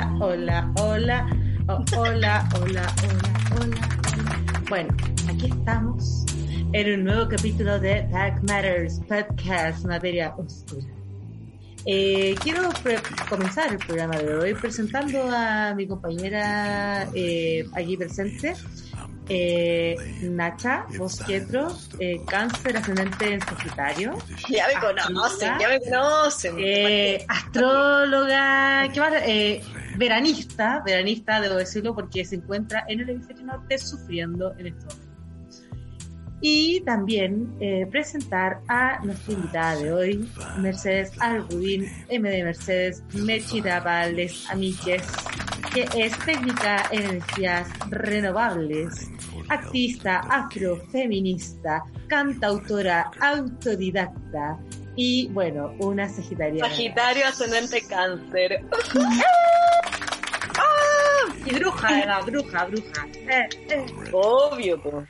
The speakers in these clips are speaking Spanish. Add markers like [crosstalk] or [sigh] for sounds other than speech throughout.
Hola, hola, hola, oh, hola, hola, hola, hola, hola. Bueno, aquí estamos en un nuevo capítulo de Dark Matters Podcast, materia oscura. Eh, quiero comenzar el programa de hoy presentando a mi compañera eh, aquí presente, eh, Nacha Bosquetro, eh, cáncer ascendente en Sagitario. Ya me conocen, ya me conocen. Eh, astróloga, ¿qué más? Veranista, veranista, debo decirlo, porque se encuentra en el hemisferio norte sufriendo en este momento. Y también eh, presentar a nuestra invitada de hoy, Mercedes Argudín, MD Mercedes Mechita Valdés Amíquez, que es técnica en energías renovables, activista afrofeminista, cantautora autodidacta y, bueno, una sagitariana. Sagitario ascendente cáncer. [laughs] Y bruja, era bruja, bruja. Eh, eh. Obvio, po.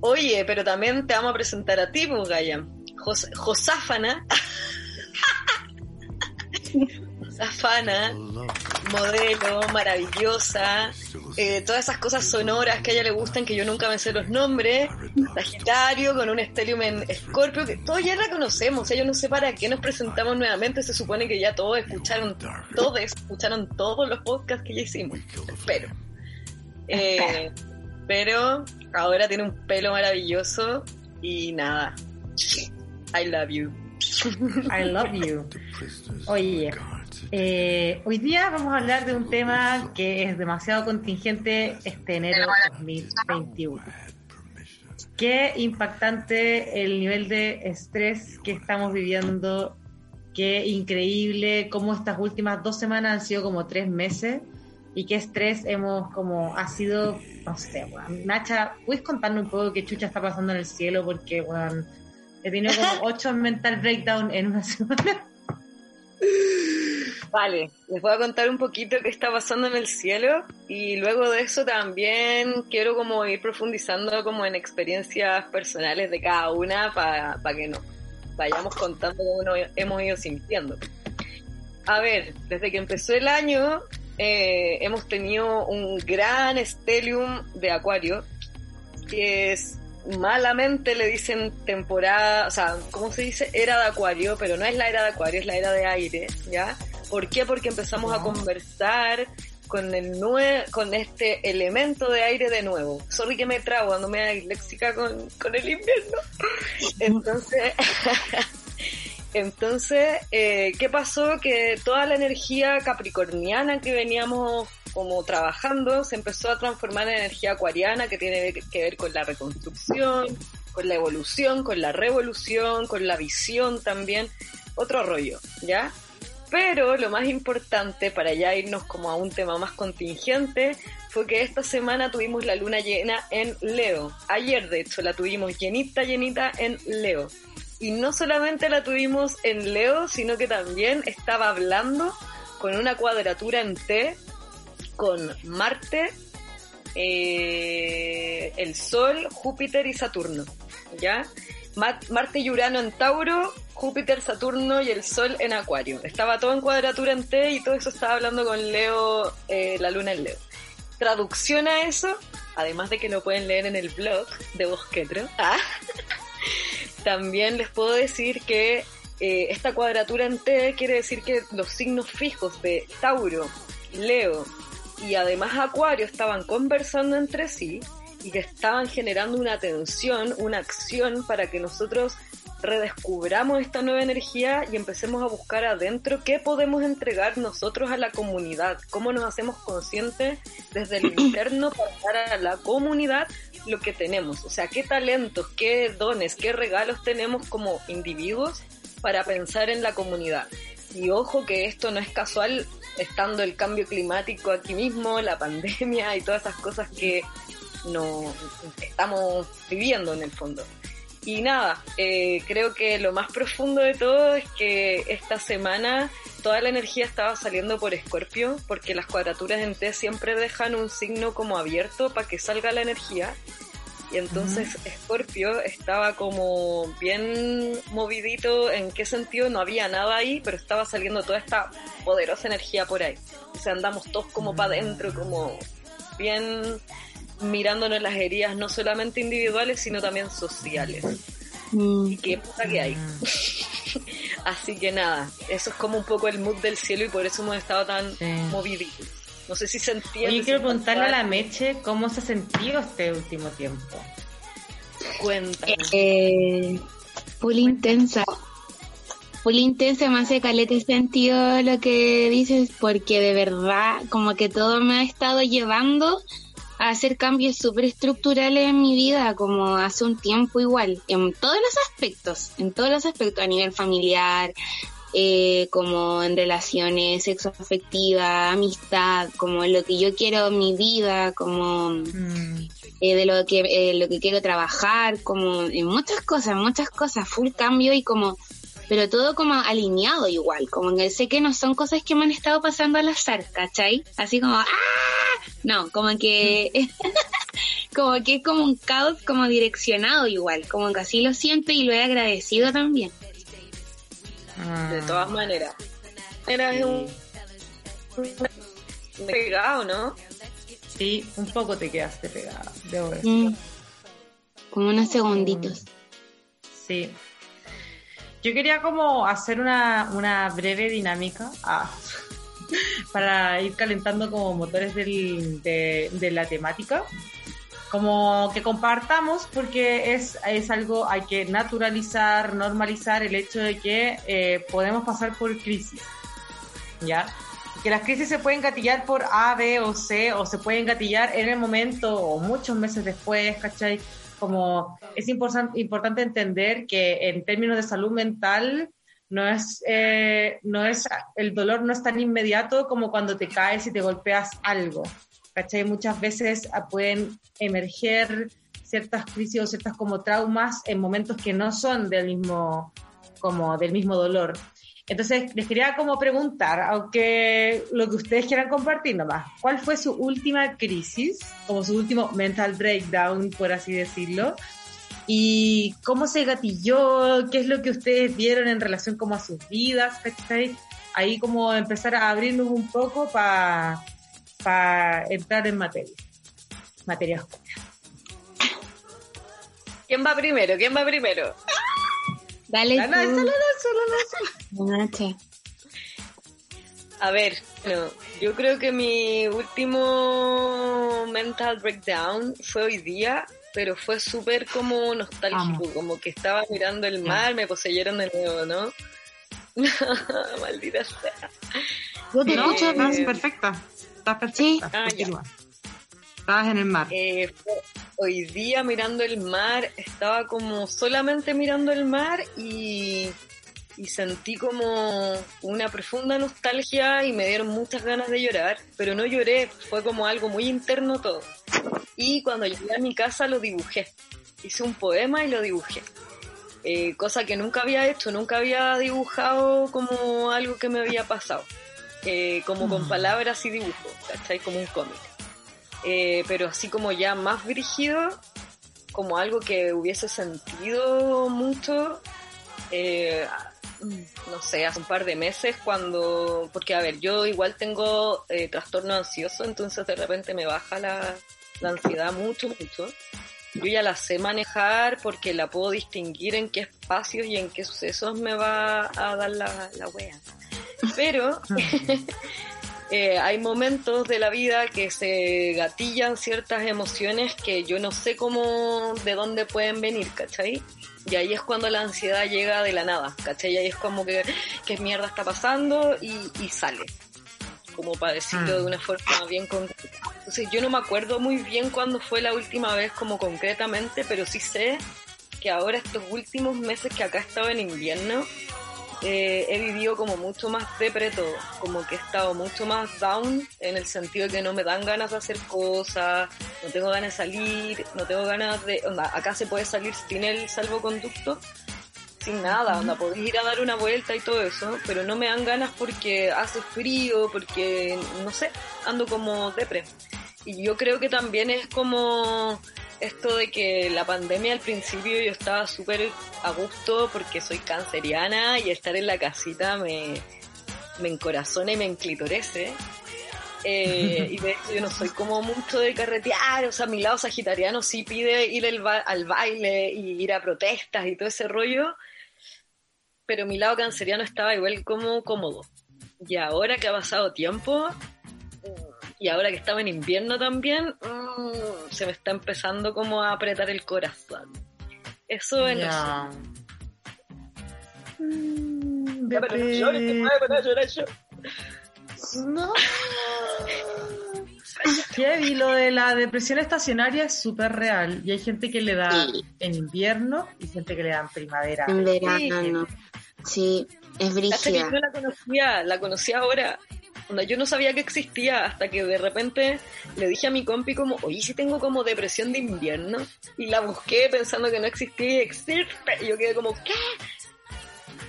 Oye, pero también te vamos a presentar a ti, pues, Gaya. Jos- Josáfana. [laughs] Josafana, modelo, maravillosa, eh, todas esas cosas sonoras que a ella le gustan, que yo nunca me sé los nombres, Sagitario, con un Stellium en Escorpio, que todos ya la conocemos, o sea, yo no sé para qué nos presentamos nuevamente, se supone que ya todos escucharon, todos escucharon todos los podcasts que ya hicimos, espero. Eh, pero ahora tiene un pelo maravilloso y nada, I love you. I love you. Oye, eh, hoy día vamos a hablar de un tema que es demasiado contingente este enero 2021. Qué impactante el nivel de estrés que estamos viviendo. Qué increíble cómo estas últimas dos semanas han sido como tres meses y qué estrés hemos como ha sido, no sé, weón. Nacha, ¿puedes contarnos un poco qué chucha está pasando en el cielo? Porque, weón, he tenido como [laughs] ocho mental breakdown en una semana. [laughs] Vale, les voy a contar un poquito qué está pasando en el cielo y luego de eso también quiero como ir profundizando como en experiencias personales de cada una para que nos vayamos contando cómo nos hemos ido sintiendo. A ver, desde que empezó el año eh, hemos tenido un gran stellium de acuario que es malamente le dicen temporada, o sea, ¿cómo se dice? Era de acuario, pero no es la era de acuario, es la era de aire, ¿ya? ¿Por qué? Porque empezamos a conversar con el nue con este elemento de aire de nuevo. Sorry que me trago cuando me da disléxica con, con el invierno. [laughs] Entonces, [laughs] entonces, eh, ¿qué pasó? Que toda la energía capricorniana que veníamos como trabajando se empezó a transformar en energía acuariana que tiene que ver con la reconstrucción, con la evolución, con la revolución, con la visión también, otro rollo, ¿ya? Pero lo más importante para ya irnos como a un tema más contingente fue que esta semana tuvimos la luna llena en Leo. Ayer de hecho la tuvimos llenita, llenita en Leo. Y no solamente la tuvimos en Leo, sino que también estaba hablando con una cuadratura en T con Marte, eh, el Sol, Júpiter y Saturno. ¿Ya? Ma- Marte y Urano en Tauro, Júpiter, Saturno y el Sol en Acuario. Estaba todo en cuadratura en T y todo eso estaba hablando con Leo, eh, la luna en Leo. Traducción a eso, además de que lo pueden leer en el blog de Bosquetro, ah, [laughs] también les puedo decir que eh, esta cuadratura en T quiere decir que los signos fijos de Tauro, Leo y además Acuario estaban conversando entre sí y que estaban generando una tensión, una acción para que nosotros redescubramos esta nueva energía y empecemos a buscar adentro qué podemos entregar nosotros a la comunidad, cómo nos hacemos conscientes desde el interno para dar a la comunidad lo que tenemos, o sea, qué talentos, qué dones, qué regalos tenemos como individuos para pensar en la comunidad. Y ojo que esto no es casual, estando el cambio climático aquí mismo, la [laughs] pandemia y todas esas cosas que no estamos viviendo en el fondo. Y nada, eh, creo que lo más profundo de todo es que esta semana toda la energía estaba saliendo por Escorpio, porque las cuadraturas en T siempre dejan un signo como abierto para que salga la energía. Y entonces Escorpio estaba como bien movidito, en qué sentido no había nada ahí, pero estaba saliendo toda esta poderosa energía por ahí. O sea, andamos todos como para adentro, como bien mirándonos las heridas no solamente individuales, sino también sociales. Mm. Y qué puta que hay. Mm. [laughs] Así que nada, eso es como un poco el mood del cielo y por eso hemos estado tan moviditos. No sé si se entiende. Yo quiero preguntarle a la Meche cómo se ha sentido este último tiempo. Cuéntame. Eh, full intensa. Full intensa, más de calete sentido lo que dices, porque de verdad, como que todo me ha estado llevando a hacer cambios súper estructurales en mi vida, como hace un tiempo igual, en todos los aspectos, en todos los aspectos, a nivel familiar, eh, como en relaciones sexoafectivas, amistad, como lo que yo quiero en mi vida, como mm. eh, de lo que, eh, lo que quiero trabajar, como en muchas cosas, muchas cosas, full cambio y como pero todo como alineado igual, como que sé que no son cosas que me han estado pasando al azar, ¿cachai? Así como, ¡ah! No, como que, [laughs] como que es como un caos como direccionado igual, como que así lo siento y lo he agradecido también. De todas maneras. Era un pegado, ¿no? Sí, un poco te quedaste pegado, mm. Como unos segunditos. Sí, yo quería como hacer una, una breve dinámica ah, [laughs] para ir calentando como motores del, de, la temática. Como que compartamos porque es, es algo, hay que naturalizar, normalizar el hecho de que eh, podemos pasar por crisis. ¿Ya? que las crisis se pueden gatillar por A, B o C, o se pueden gatillar en el momento o muchos meses después, ¿cachai? Como es importante entender que en términos de salud mental no es, eh, no es, el dolor no es tan inmediato como cuando te caes y te golpeas algo. ¿Cachai? Muchas veces ah, pueden emerger ciertas crisis o ciertas como traumas en momentos que no son del mismo, como del mismo dolor. Entonces, les quería como preguntar, aunque lo que ustedes quieran compartir nomás, ¿cuál fue su última crisis, como su último mental breakdown, por así decirlo? ¿Y cómo se gatilló? ¿Qué es lo que ustedes vieron en relación como a sus vidas? Ahí como empezar a abrirnos un poco para entrar en materia. Materia oscura. ¿Quién va primero? ¿Quién va primero? Dale. La A ver, yo creo que mi último mental breakdown fue hoy día, pero fue súper como nostálgico, como que estaba mirando el mar, me poseyeron de nuevo, ¿no? [laughs] Maldita sea. no, estás perfecta. Estás perfecta. Ah, Estabas en el mar. Eh, hoy día mirando el mar, estaba como solamente mirando el mar y, y sentí como una profunda nostalgia y me dieron muchas ganas de llorar, pero no lloré, fue como algo muy interno todo. Y cuando llegué a mi casa lo dibujé, hice un poema y lo dibujé. Eh, cosa que nunca había hecho, nunca había dibujado como algo que me había pasado, eh, como con mm. palabras y dibujos, ¿cachai? Como un cómic. Eh, pero así como ya más brígido, como algo que hubiese sentido mucho, eh, no sé, hace un par de meses cuando, porque a ver, yo igual tengo eh, trastorno ansioso, entonces de repente me baja la, ansiedad mucho, mucho. Yo ya la sé manejar porque la puedo distinguir en qué espacios y en qué sucesos me va a dar la, la wea. Pero [laughs] [laughs] eh, hay momentos de la vida que se gatillan ciertas emociones que yo no sé cómo, de dónde pueden venir, ¿cachai? Y ahí es cuando la ansiedad llega de la nada, ¿cachai? Y ahí es como que, ¿qué mierda está pasando? Y, y sale, como para decirlo de una forma bien concreta. Entonces yo no me acuerdo muy bien cuándo fue la última vez como concretamente, pero sí sé que ahora estos últimos meses que acá he estado en invierno, eh, he vivido como mucho más depre todo, como que he estado mucho más down en el sentido de que no me dan ganas de hacer cosas, no tengo ganas de salir, no tengo ganas de, onda, acá se puede salir sin el salvoconducto, sin nada, onda, podés ir a dar una vuelta y todo eso, pero no me dan ganas porque hace frío, porque, no sé, ando como depre. Y yo creo que también es como esto de que la pandemia al principio yo estaba súper a gusto porque soy canceriana y estar en la casita me, me encorazona y me enclitorece. Eh, y de hecho yo no soy como mucho de carretear, o sea, mi lado sagitariano sí pide ir al, al baile y ir a protestas y todo ese rollo, pero mi lado canceriano estaba igual como cómodo. Y ahora que ha pasado tiempo, y ahora que estaba en invierno también, mm, se me está empezando como a apretar el corazón. Eso es Ya. Mm, Ya, pero no llores, llorar yo. No. [laughs] Heavy, lo de la depresión estacionaria es súper real. Y hay gente que le da Sí. en invierno y gente que le da en primavera. En verano, sí, es brígida. yo no la conocía, la conocí ahora. Onda, yo no sabía que existía hasta que de repente le dije a mi compi como, oye, si tengo como depresión de invierno. Y la busqué pensando que no existía y existe. Y yo quedé como, ¿qué?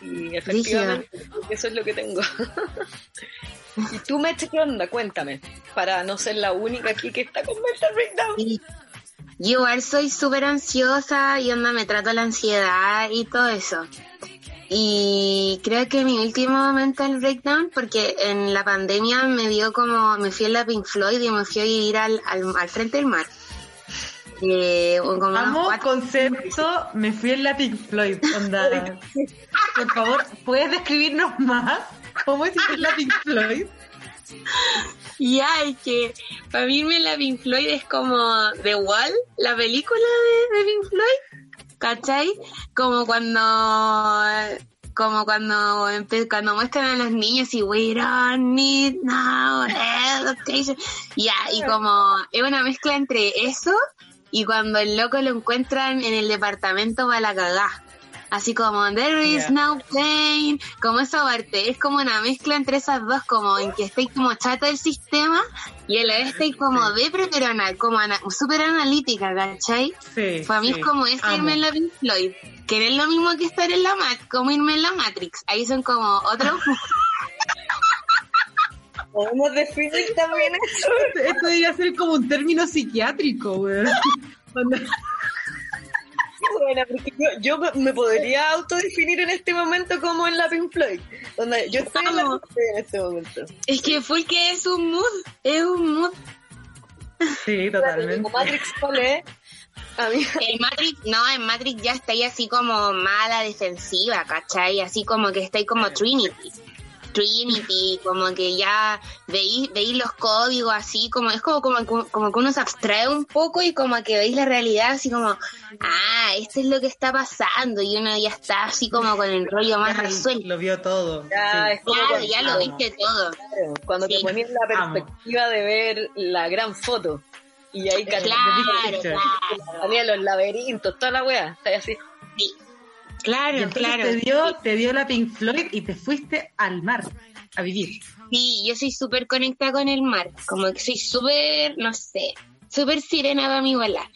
Y efectivamente, eso es lo que tengo. [laughs] y tú, Meche, ¿qué onda? Cuéntame. Para no ser la única aquí que está con mental breakdown. Yo igual soy súper ansiosa y onda me trato la ansiedad y todo eso. Y creo que mi último mental breakdown, porque en la pandemia me dio como, me fui a la Pink Floyd y me fui a vivir al, al, al frente del mar. Eh, Amo cuatro- concepto, me fui en la Pink Floyd, onda. [laughs] Por favor, ¿puedes describirnos más cómo es ir en la Pink Floyd? [laughs] Ya, es que para mí irme a la Pink Floyd es como The Wall, la película de, de Pink Floyd, ¿cachai? Como cuando como cuando cuando muestran a los niños y we don't need no education. Ya, y como es una mezcla entre eso y cuando el loco lo encuentran en el departamento para la cagá. Así como There is no pain, como esa parte, es como una mezcla entre esas dos, como en que estáis como chata del sistema y a la vez estáis como depre, pero ana- como ana- súper analítica, ¿cachai? Sí. Para mí sí, es como ese amo. irme en la Pink Floyd, que no es lo mismo que estar en la Mat, como irme en la Matrix. Ahí son como otros. [laughs] Podemos definir también eso. Esto debería ser como un término psiquiátrico, weón. [laughs] Bueno, porque yo, yo me- podría autodefinir en este momento como en la Pink Floyd. Donde yo estoy en la Vamos. Pink Floyd en este momento. es que full que es un mood, es un mood. Sí, Como totalmente. Matrix Cole, a mí En Matrix, no, en Matrix ya estáis así como mala defensiva, ¿cachai? Así como que estáis como Trinity. Trinity, como que ya veis, veis los códigos así, como es como, como, como que uno se abstrae un poco y como que veis la realidad así como, ah, esto es lo que está pasando y uno ya está así como con el rollo más Ya resuelto. Lo vio todo. Ya, sí. Claro, cuando- ya lo viste todo. Claro, cuando Sí. te ponías la Amo. perspectiva de ver la gran foto. Y ahí Claro. Claro, salían los laberintos, toda la. Está así. sí. Y claro, entonces claro. te dio, te dio la Pink Floyd y te fuiste al mar a vivir. Sí, yo soy súper conectada con el mar, como que soy súper, no sé, súper sirena para mi volar.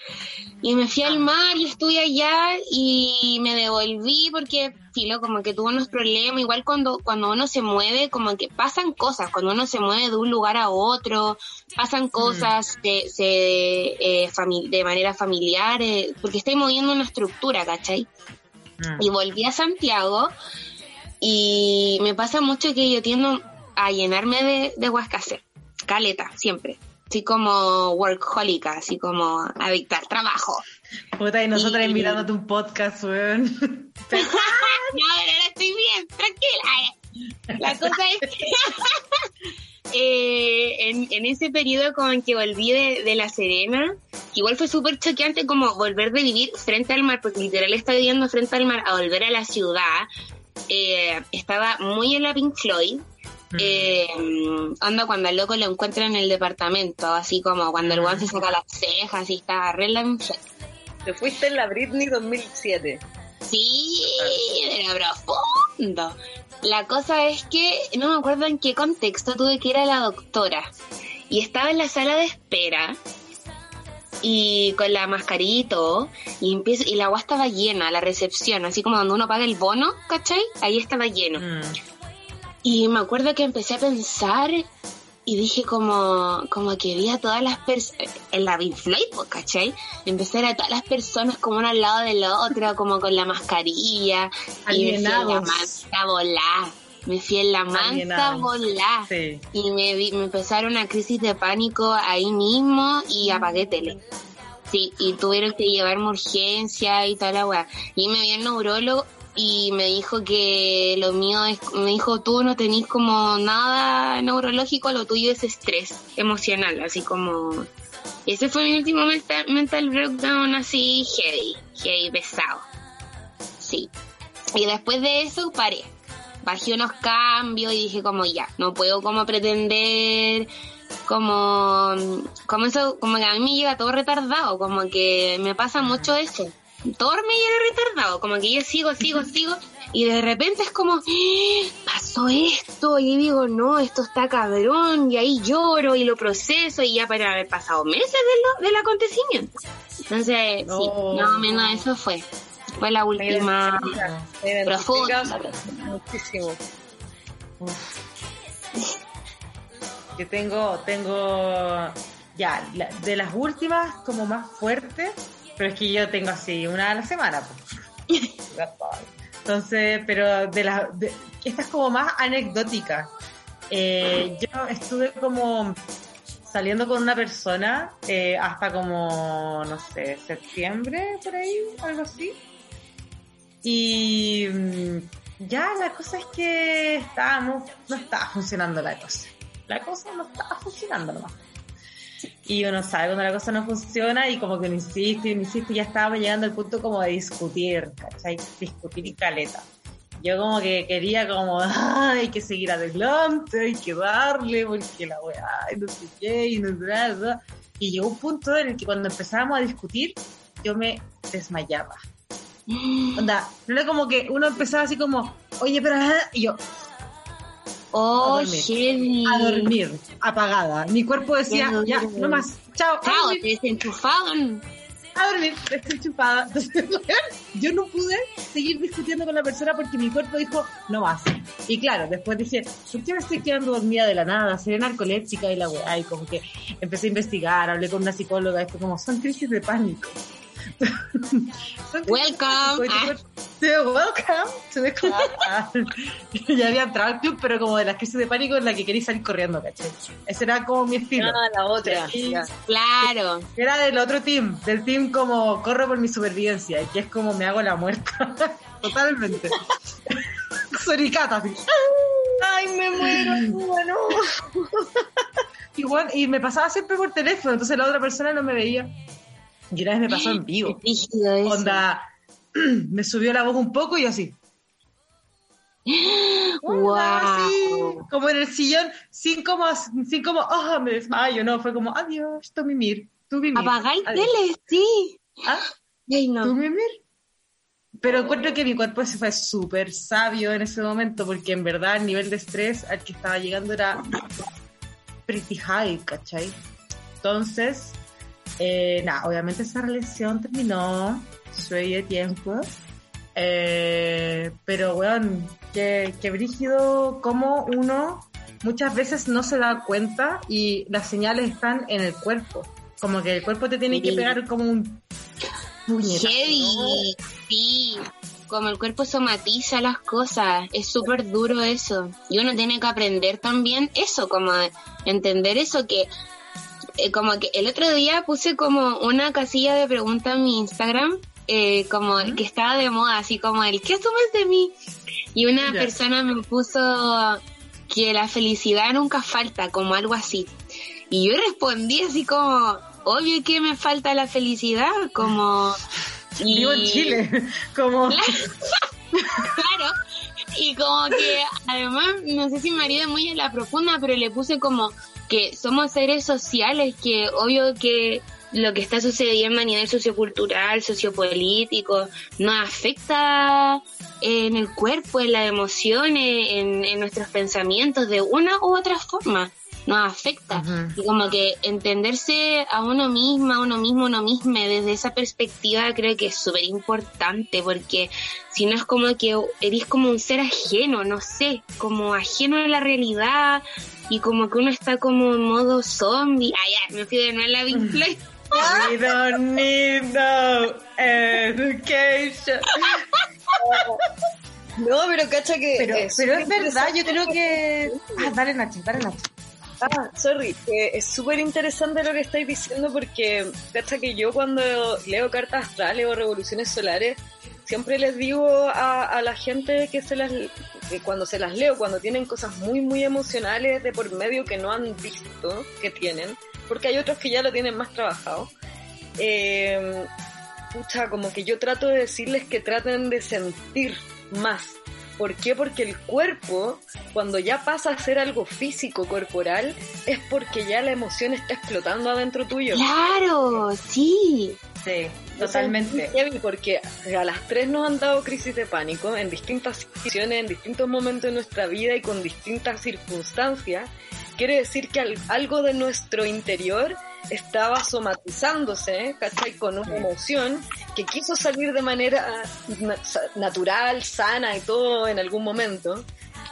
Y me fui al mar y estuve allá y me devolví porque, filo, como que tuve unos problemas, igual cuando, cuando uno se mueve, como que pasan cosas, cuando uno se mueve de un lugar a otro, pasan cosas de, se- eh, de manera familiar, eh, porque estoy moviendo una estructura, ¿cachai? Mm. y volví a Santiago y me pasa mucho que yo tiendo a llenarme de, de hacer. Caleta, siempre. Así como workaholica, así como adicta al trabajo. Puta, y nosotras Y- invitándote un podcast, weón. [laughs] no, ahora estoy bien, tranquila. eh. La cosa es que [laughs] ese periodo como en que volví de, de La Serena, igual fue súper choqueante como volver de vivir frente al mar, porque literal estaba viviendo frente al mar a volver a la ciudad. Eh, estaba muy en la Pink Floyd. Eh, anda cuando el loco lo encuentra en el departamento, así como cuando el guan se saca las cejas y está re en. Te fuiste en la Britney 2007. Sí, era profundo. La cosa es que no me acuerdo en qué contexto tuve que ir a la doctora. Y estaba en la sala de espera. Y con la mascarilla y todo. Y, empiezo, y la agua estaba llena, la recepción. Así como cuando uno paga el bono, ¿cachai? Ahí estaba lleno. Mm. Y me acuerdo que empecé a pensar y dije como, como que vi a todas las personas, en la Big Floyd, pues, ¿cachai? Empecé a ver a todas las personas como una al lado de la otra, como con la mascarilla, y me fui en la mansa volá, me fui en la mansa Alienados. volá, Sí. y me, vi- me empezaron una crisis de pánico ahí mismo y apagué tele. Sí, y tuvieron que llevarme urgencia y toda la weá. Y me vi el neurólogo y me dijo que lo mío es, me dijo, tú no tenés como nada neurológico, lo tuyo es estrés emocional, así como... Ese fue mi último mental, mental breakdown así heavy, heavy, pesado. Sí. Y después de eso paré. Bajé unos cambios y dije como ya, no puedo como pretender como como eso como que a mí me llega todo retardado como que me pasa mucho eso todo me llega retardado como que yo sigo sigo sigo y de repente es como ¡Ah! pasó esto y digo no esto está cabrón y ahí lloro y lo proceso y ya para haber pasado meses de lo- del acontecimiento entonces sí Oh. más o menos eso fue fue la última me Profunda. muchísimo. Yo tengo, tengo, ya, la- de las últimas como más fuertes, pero es que yo tengo así una a la semana. pues. [laughs] Entonces, pero de las, esta es como más anecdótica. Eh, yo estuve como saliendo con una persona eh, hasta como, no sé, septiembre, por ahí, algo así. Y mm, ya la cosa es que estábamos, no estaba funcionando la cosa. La cosa no estaba funcionando nomás. Y uno sabe cuando la cosa no funciona y como que uno insiste y uno insiste y ya estábamos llegando al punto como de discutir, ¿cachai? Discutir y caleta. Yo como que quería como, [laughs] "Ay, hay que seguir adelante, hay que darle, porque la weá, y no sé qué, y no sé nada. Y llegó un punto en el que cuando empezábamos a discutir, yo me desmayaba. [gasps] Onda, no era como que uno empezaba así como, oye, pero... ah", Y yo, oh A dormir. heavy a dormir, apagada. Mi cuerpo decía, Ya, no más, chao, Chao, te a dormir, [laughs] estoy chupada. Entonces, [laughs] yo no pude seguir discutiendo con la persona porque mi cuerpo dijo, no más. Y claro, después dije, ¿por qué me estoy quedando dormida de la nada? Seré narcoléptica y la weá. Y como que empecé a investigar, hablé con una psicóloga fue como, son crisis de pánico. Welcome. tu Ah. welcome to the club. Ah, ya había entrado al club, pero como de las crisis de pánico en la que quería salir corriendo, ¿cachai? Ese era como mi estilo. Ah, la otra. Sí. Claro. Era del otro team, del team como corro por mi supervivencia, que es como me hago la muerta. [laughs] Totalmente. [laughs] Soricata, así. Ay, me muero. Bueno. Igual, y me pasaba siempre por teléfono, entonces la otra persona no me veía. Y una vez me pasó en vivo. Onda, [clears throat] me subió la voz un poco y yo así. [gasps] Wow. así, como en el sillón, sin como, sin como, oh, me desmayo, no, fue como, adiós, tú mimir, tú mimir. Apagar adiós". tele, sí. ¿Ah? Ay, ¿Tú no. mimir? Pero encuentro que mi cuerpo se fue súper sabio en ese momento, porque en verdad el nivel de estrés al que estaba llegando era pretty high, ¿cachai? Entonces, eh, nada, obviamente esa relación terminó, soy de tiempo, eh, pero weón, que, que brígido como uno muchas veces no se da cuenta y las señales están en el cuerpo, como que el cuerpo te tiene que Sí. pegar como un puñetazo, Heavy. Sí. Como el cuerpo somatiza las cosas. Es súper duro eso. Y uno tiene que aprender también eso, como entender eso que eh, como que el otro día puse como una casilla de preguntas en mi Instagram, eh, como que estaba de moda, así como el ¿qué asumes de mí? Y una persona me puso que la felicidad nunca falta, como algo así. Y yo respondí así como, obvio que me falta la felicidad, como... [laughs] Vivo en Chile, [laughs] como... [laughs] claro, y como que además, no sé si María es muy en la profunda, pero le puse como que somos seres sociales, que obvio que lo que está sucediendo a nivel sociocultural, sociopolítico, nos afecta en el cuerpo, en las emociones, en, en nuestros pensamientos de una u otra forma nos afecta. Y como que entenderse a uno misma, a uno mismo, a uno mismo, desde esa perspectiva creo que es súper importante, porque si no es como que eres como un ser ajeno, no sé, como ajeno a la realidad, y como que uno está como en modo zombie. Ah, ya, me fui de nuevo a la Big Play. We don't need no education. No, pero cacha que. Pero, pero es verdad, yo creo que. Ah, dale Nacho, dale Nacho. Ah, sorry, es súper interesante lo que estáis diciendo porque, cacha que yo cuando leo cartas astrales o revoluciones solares, siempre les digo a, a la gente que se las que cuando se las leo, cuando tienen cosas muy muy emocionales de por medio que no han visto que tienen, porque hay otros que ya lo tienen más trabajado. Eh, pucha, como que yo trato de decirles que traten de sentir más, ¿Por qué? Porque el cuerpo, cuando ya pasa a ser algo físico, corporal, es porque ya la emoción está explotando adentro tuyo. Claro, sí. Sí, totalmente. Porque a las tres nos han dado crisis de pánico en distintas situaciones, en distintos momentos de nuestra vida y con distintas circunstancias. Quiere decir que algo de nuestro interior estaba somatizándose, ¿cachai? Con una emoción que quiso salir de manera natural, sana y todo en algún mommomento.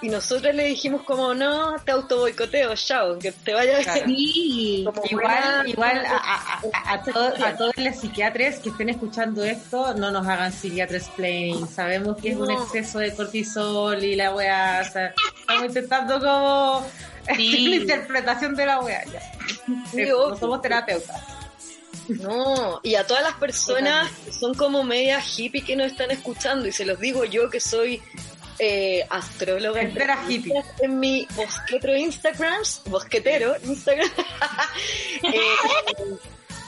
Y nosotros le dijimos como, no, te auto boicoteo, chao, que te vaya claro. sí. Igual, igual a, a, a, todos los psiquiatras que estén escuchando esto, no nos hagan psiquiatras plain. Sabemos que es un exceso de cortisol y la weá, o sea, estamos intentando como [laughs] sí. la interpretación de la weá. Ya. no somos terapeutas. No, y a todas las personas que son como media hippie que nos están escuchando, y se los digo yo que soy eh, astróloga hippie. en mi bosquetero Instagram, bosquetero [laughs] Instagram. eh,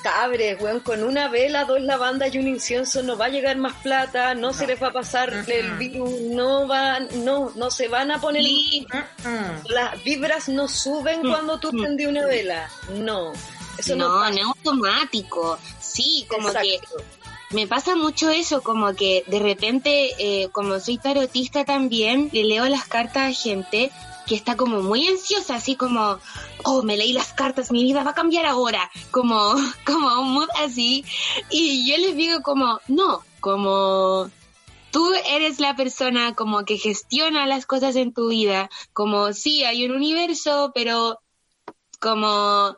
cabres, weón, con una vela, dos lavandas y un incienso no va a llegar más plata, no, se les va a pasar el virus, no van, no, no se van a poner, las vibras no suben cuando tú prendí una vela, no. Eso no, no, es automático, sí, como que me pasa mucho eso, como que de repente, eh, como soy tarotista también, le leo las cartas a gente que está como muy ansiosa, así como, oh, me leí las cartas, mi vida va a cambiar ahora, como, [laughs] como un mood así. Y yo les digo como, no, como tú eres la persona como que gestiona las cosas en tu vida, como sí, hay un universo, pero como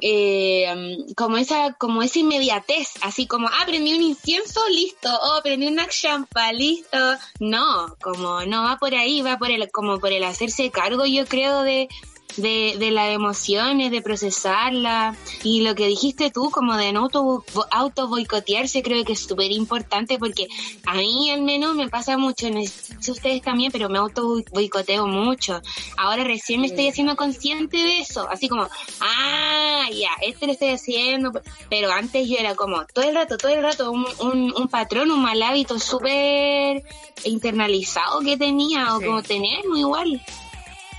eh, como esa como esa inmediatez, así como, ah, prendí un incienso, listo, oh, prendí una champa, listo. No, como no va por ahí, va por el, como por el hacerse cargo, yo creo, de, de, de las emociones, de procesarla y lo que dijiste tú como de no auto, auto boicotearse creo que es súper importante porque a mí al menos me pasa mucho, no sé ustedes también, pero me auto boicoteo mucho. Ahora recién me estoy haciendo consciente de eso, así como, ah, ya, esto lo estoy haciendo, pero antes yo era como todo el rato, todo el rato un, un, un patrón, un mal hábito súper internalizado que tenía o como tener muy igual.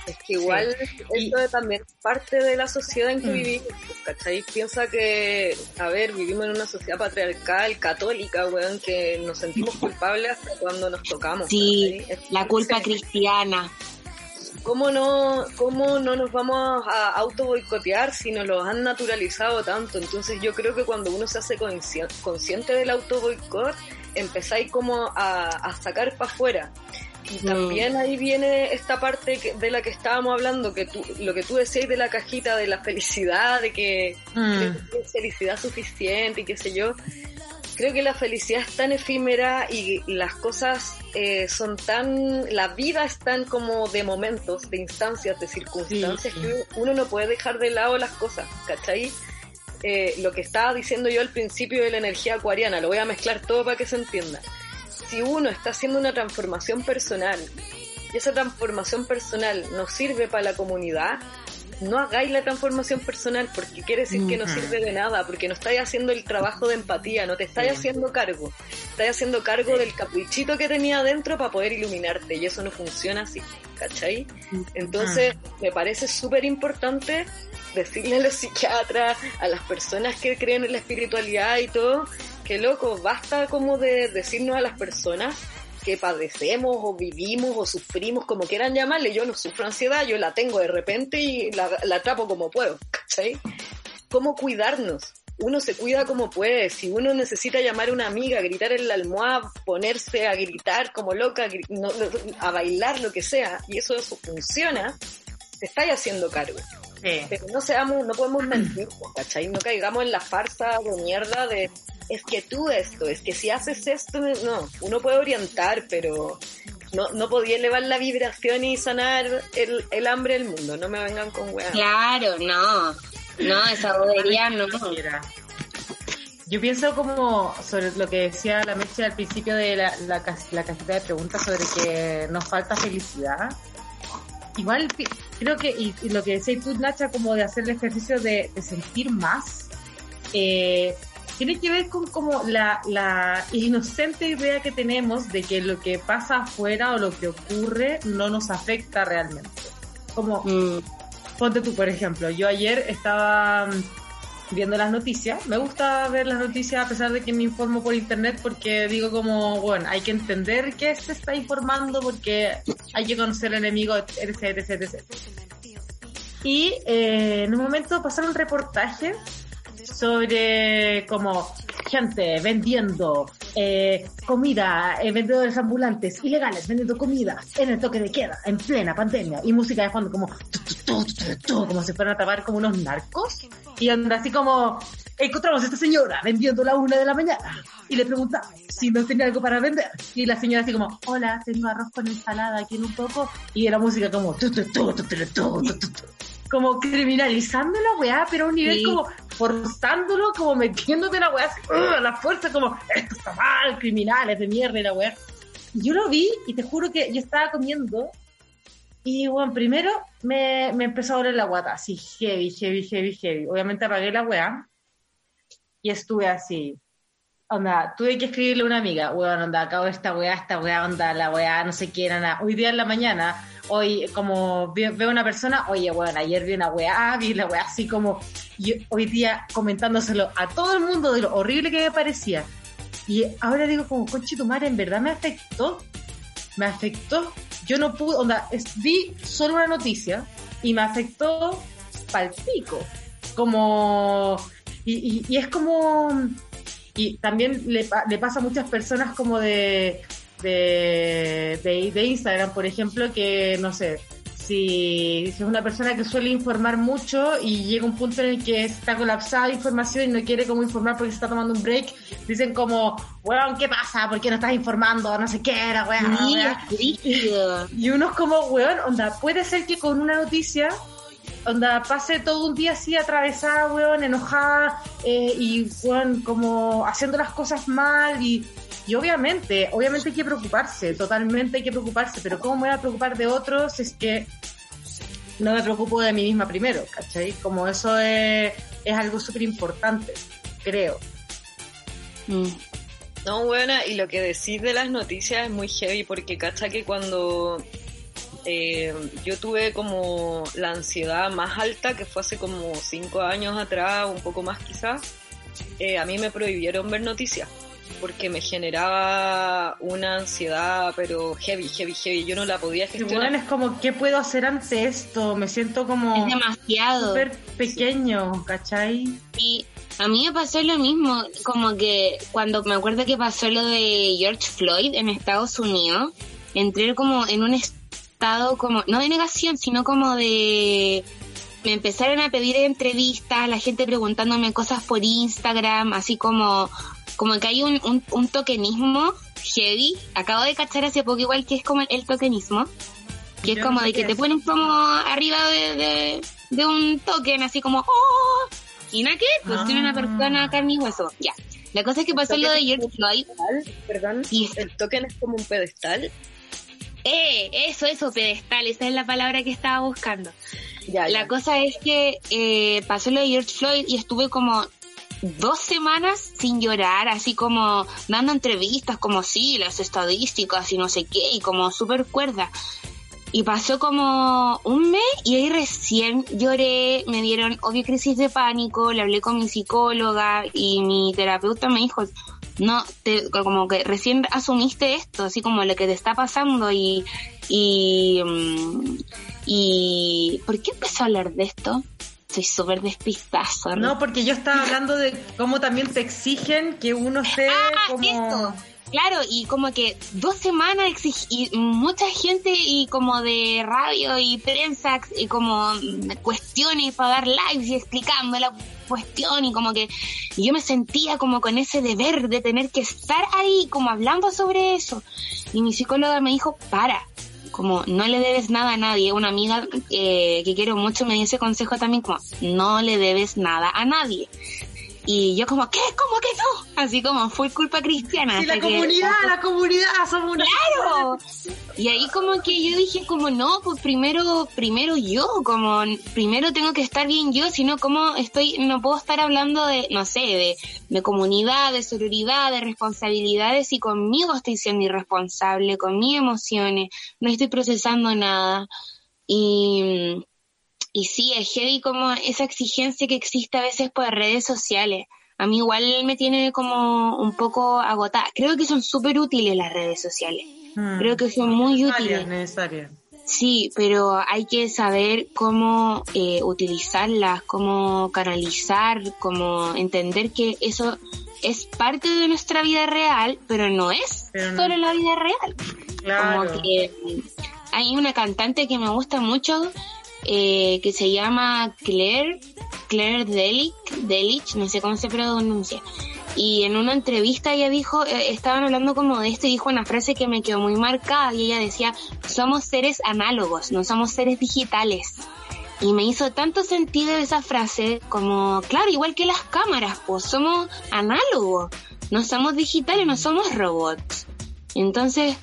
Es que igual esto es también parte de la sociedad en que mm. vivimos, ¿cachai? Piensa que, a ver, vivimos en una sociedad patriarcal, católica, weón, que nos sentimos culpables hasta cuando nos tocamos. Sí, la culpa cristiana. ¿Cómo no, ¿Cómo no nos vamos a auto boicotear si nos lo han naturalizado tanto? Entonces yo creo que cuando uno se hace consciente del auto boicot, empezáis como a, a sacar para afuera. Y también ahí viene esta parte de la que estábamos hablando, que tú, lo que tú decías de la cajita de la felicidad, de que mm. es felicidad suficiente y qué sé yo. Creo que la felicidad es tan efímera y las cosas eh, son tan, la vida es tan como de momentos, de instancias, de circunstancias, que uno no puede dejar de lado las cosas, ¿cachai? Eh, lo que estaba diciendo yo al principio de la energía acuariana, lo voy a mezclar todo para que se entienda si uno está haciendo una transformación personal. Y esa transformación personal nos sirve para la comunidad, no hagáis la transformación personal porque quiere decir que no sirve de nada, porque no estáis haciendo el trabajo de empatía, no te estáis haciendo cargo, estáis haciendo cargo del caprichito que tenía adentro para poder iluminarte y eso no funciona así, ¿cachai? Entonces me parece súper importante decirle a los psiquiatras, a las personas que creen en la espiritualidad y todo, que loco, basta como de decirnos a las personas que padecemos o vivimos o sufrimos, como quieran llamarle, yo no sufro ansiedad, yo la tengo de repente y la, la atrapo como puedo, ¿cachai? ¿Cómo cuidarnos? Uno se cuida como puede, si uno necesita llamar a una amiga, gritar en la almohada, ponerse a gritar como loca, a bailar, lo que sea, y eso, eso funciona, te estáis haciendo cargo. Pero no seamos, no podemos mentir, ¿cachai? No caigamos en la farsa de mierda de es que tú esto, es que si haces esto, no, uno puede orientar, pero no, no podía elevar la vibración y sanar el, el hambre del mundo, no me vengan con weá. Claro, no, no, esa [laughs] bobería no. Yo pienso como sobre lo que decía la Meche al principio de la, la, la cajita de preguntas sobre que nos falta felicidad. Igual creo que, y, lo que decís tú, Nacha, como de hacer el ejercicio de, de sentir más, eh, tiene que ver con como la, la inocente idea que tenemos de que lo que pasa afuera o lo que ocurre no nos afecta realmente. Como, mm. ponte tú, por ejemplo, yo ayer estaba mm, viendo las noticias. Me gusta ver las noticias a pesar de que me informo por internet porque digo como, bueno, hay que entender qué se está informando porque hay que conocer el enemigo, etc, etc, etc. Y eh, en un momento pasaron reportajes sobre como gente vendiendo eh, comida, eh, vendedores ambulantes ilegales vendiendo comida en el toque de queda, en plena pandemia, y música de fondo como como si fueran a tapar como unos narcos, y anda así como encontramos a esta señora vendiendo la una de la mañana y le preguntamos si no tenía algo para vender y la señora así como hola tengo arroz con ensalada en un poco y la música como como criminalizando la weá, pero a un nivel como forzándolo, como metiéndote la weá a la fuerza, como esto está mal, criminales de mierda y la weá. Yo lo vi y te juro que yo estaba comiendo y bueno, primero me, me empezó a doler la guata, así heavy, heavy, heavy, heavy. Obviamente apagué la weá y estuve así. Onda, tuve que escribirle a una amiga, weón, onda, acabo esta weá, esta weá, onda, la weá, no sé qué, nada. Hoy día en la mañana hoy como veo una persona, oye, bueno, ayer vi una weá, vi la weá así como, y hoy día comentándoselo a todo el mundo de lo horrible que me parecía. Y ahora digo como, conche tu madre, en verdad me afectó, me afectó. Yo no pude, onda, vi solo una noticia y me afectó palpico. Como, y, y, es como, y también le, le pasa a muchas personas como de, de, de, Instagram, por ejemplo, que no sé, si, es una persona que suele informar mucho y llega un punto en el que está colapsada de información y no quiere como informar porque se está tomando un break, dicen como, weón, ¿qué pasa? ¿Por qué no estás informando? No sé qué era, weón. Y uno es como, weón, onda, puede ser que con una noticia onda, pase todo un día así atravesada, weón, enojada eh, y, weón, como haciendo las cosas mal y y obviamente, obviamente hay que preocuparse, totalmente hay que preocuparse, pero ¿cómo me voy a preocupar de otros? Es que no me preocupo de mí misma primero, ¿cachai? Como eso es, es algo súper importante, creo. Mm. No, buena, y lo que decís de las noticias es muy heavy porque, ¿cachai? Que cuando eh, yo tuve como la ansiedad más alta, que fue hace como cinco años atrás, un poco más quizás, eh, a mí me prohibieron ver noticias porque me generaba una ansiedad, pero heavy, heavy, heavy. Yo no la podía gestionar. Bueno, es como, ¿qué puedo hacer ante esto? Me siento como... Es demasiado. Súper pequeño, ¿cachai? Y a mí me pasó lo mismo, como que cuando me acuerdo que pasó lo de George Floyd en Estados Unidos, entré como en un estado como, no de negación, sino como de me empezaron a pedir entrevistas, la gente preguntándome cosas por Instagram, así como, como que hay un, un, tokenismo heavy. Acabo de cachar hace poco igual que es como el, tokenismo. Que es como de que te ponen como arriba de, de, un token, así como, ¡oh! Y nada que, pues tiene una persona en mi hueso. Ya. La cosa es que pasó lo de George Floyd. Perdón, el token es como un pedestal. Eh, eso, eso, pedestal, esa es la palabra que estaba buscando. La cosa es que eh, pasó lo de George Floyd y estuve como dos semanas sin llorar, así como dando entrevistas como sí, las estadísticas y no sé qué, y como súper cuerda. Y pasó como un mes y ahí recién lloré, me dieron obvio crisis de pánico, le hablé con mi psicóloga y mi terapeuta me dijo, no, te, como que recién asumiste esto, así como lo que te está pasando y, y, mm, y, ¿por qué empezó a hablar de esto? Soy súper despistazo. ¿no? porque yo estaba hablando de cómo también te exigen que uno esté ah, como... Claro, y como que dos semanas y mucha gente y como de radio y prensa y como cuestiones para dar lives y explicando la cuestión y como que yo me sentía como con ese deber de tener que estar ahí como hablando sobre eso. Y mi psicóloga me dijo, para, como no le debes nada a nadie. Una amiga eh, que quiero mucho me dio ese consejo también como, no le debes nada a nadie. Y yo como, ¿qué? ¿Cómo que no? Así como, fue culpa cristiana. Sí, la comunidad, la comunidad, somos. ¡Claro! Y ahí como que yo dije como, no, pues primero, primero yo, como, primero tengo que estar bien yo, sino como estoy, no puedo estar hablando de, no sé, de, de comunidad, de sororidad, de responsabilidades y conmigo estoy siendo irresponsable, con mis emociones, no estoy procesando nada. Y y sí, es heavy como esa exigencia que existe a veces por redes sociales. A mí igual me tiene como un poco agotada. Creo que son súper útiles las redes sociales. Hmm. Creo que son muy útiles. Necesarias. Sí, pero hay que saber cómo eh, utilizarlas, cómo canalizar, cómo entender que eso es parte de nuestra vida real, pero no es solo la vida real. Claro. Como que hay una cantante que me gusta mucho eh, que se llama Claire, Claire Delic, Delich, no sé cómo se pronuncia. Y en una entrevista ella dijo, eh, estaban hablando como de esto y dijo una frase que me quedó muy marcada y ella decía, somos seres análogos, no somos seres digitales. Y me hizo tanto sentido esa frase como, claro, igual que las cámaras, pues somos análogos, no somos digitales, no somos robots. Entonces,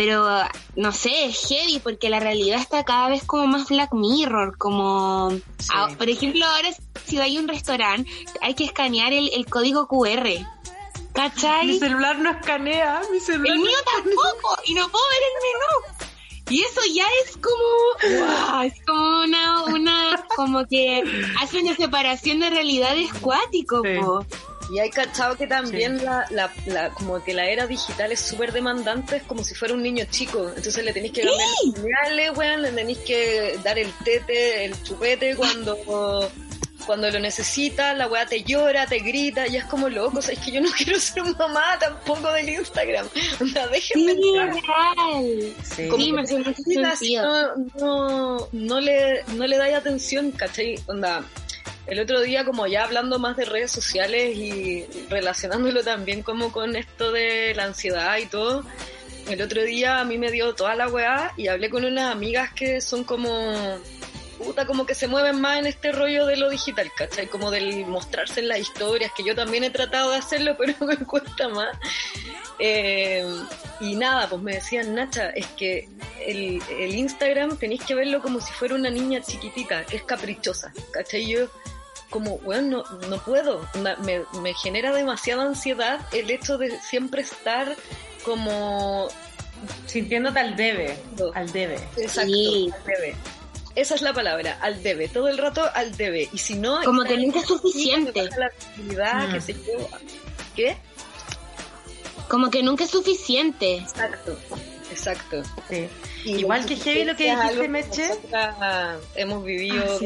pero no sé, es heavy porque la realidad está cada vez como más Black Mirror, como por ejemplo ahora si hay un restaurante hay que escanear el, código QR. ¿Cachai? Mi celular no escanea, mi celular. El mío tampoco, y no puedo ver el menú. Y eso ya es como, es como una, una, como que hace una separación de realidades cuático, y hay cachado que también la, la, la, como que la era digital es súper demandante, es como si fuera un niño chico. Entonces le tenéis que dar señales, weón, le tenéis que dar el tete, el chupete cuando cuando lo necesita, la weá te llora, te grita, y es como loco, o sea, es que yo no [laughs] quiero ser mamá tampoco del Instagram. Onda, déjenme sí, real. Sí, como sí, no, no, no, le, no le dais atención, ¿cachai? Onda, el otro día, como ya hablando más de redes sociales y relacionándolo también como con esto de la ansiedad y todo, el otro día a mí me dio toda la weá y hablé con unas amigas que son como puta, como que se mueven más en este rollo de lo digital, ¿cachai? Como del mostrarse en las historias, que yo también he tratado de hacerlo, [laughs] pero me cuesta más. Eh, y nada, pues me decían, Nacha, es que el, el Instagram tenéis que verlo como si fuera una niña chiquitita, que es caprichosa, ¿cachai? Yo como, bueno, no, no puedo, me, me genera demasiada ansiedad el hecho de siempre estar como sintiéndote al debe, al debe. Exacto, al debe. Esa es la palabra, al debe, todo el rato al debe. Y si no... Como que nunca es suficiente. La mm. ¿Qué? Como que nunca es suficiente. Exacto, exacto. Igual que heavy lo que dijiste, Meche. Hemos vivido ah,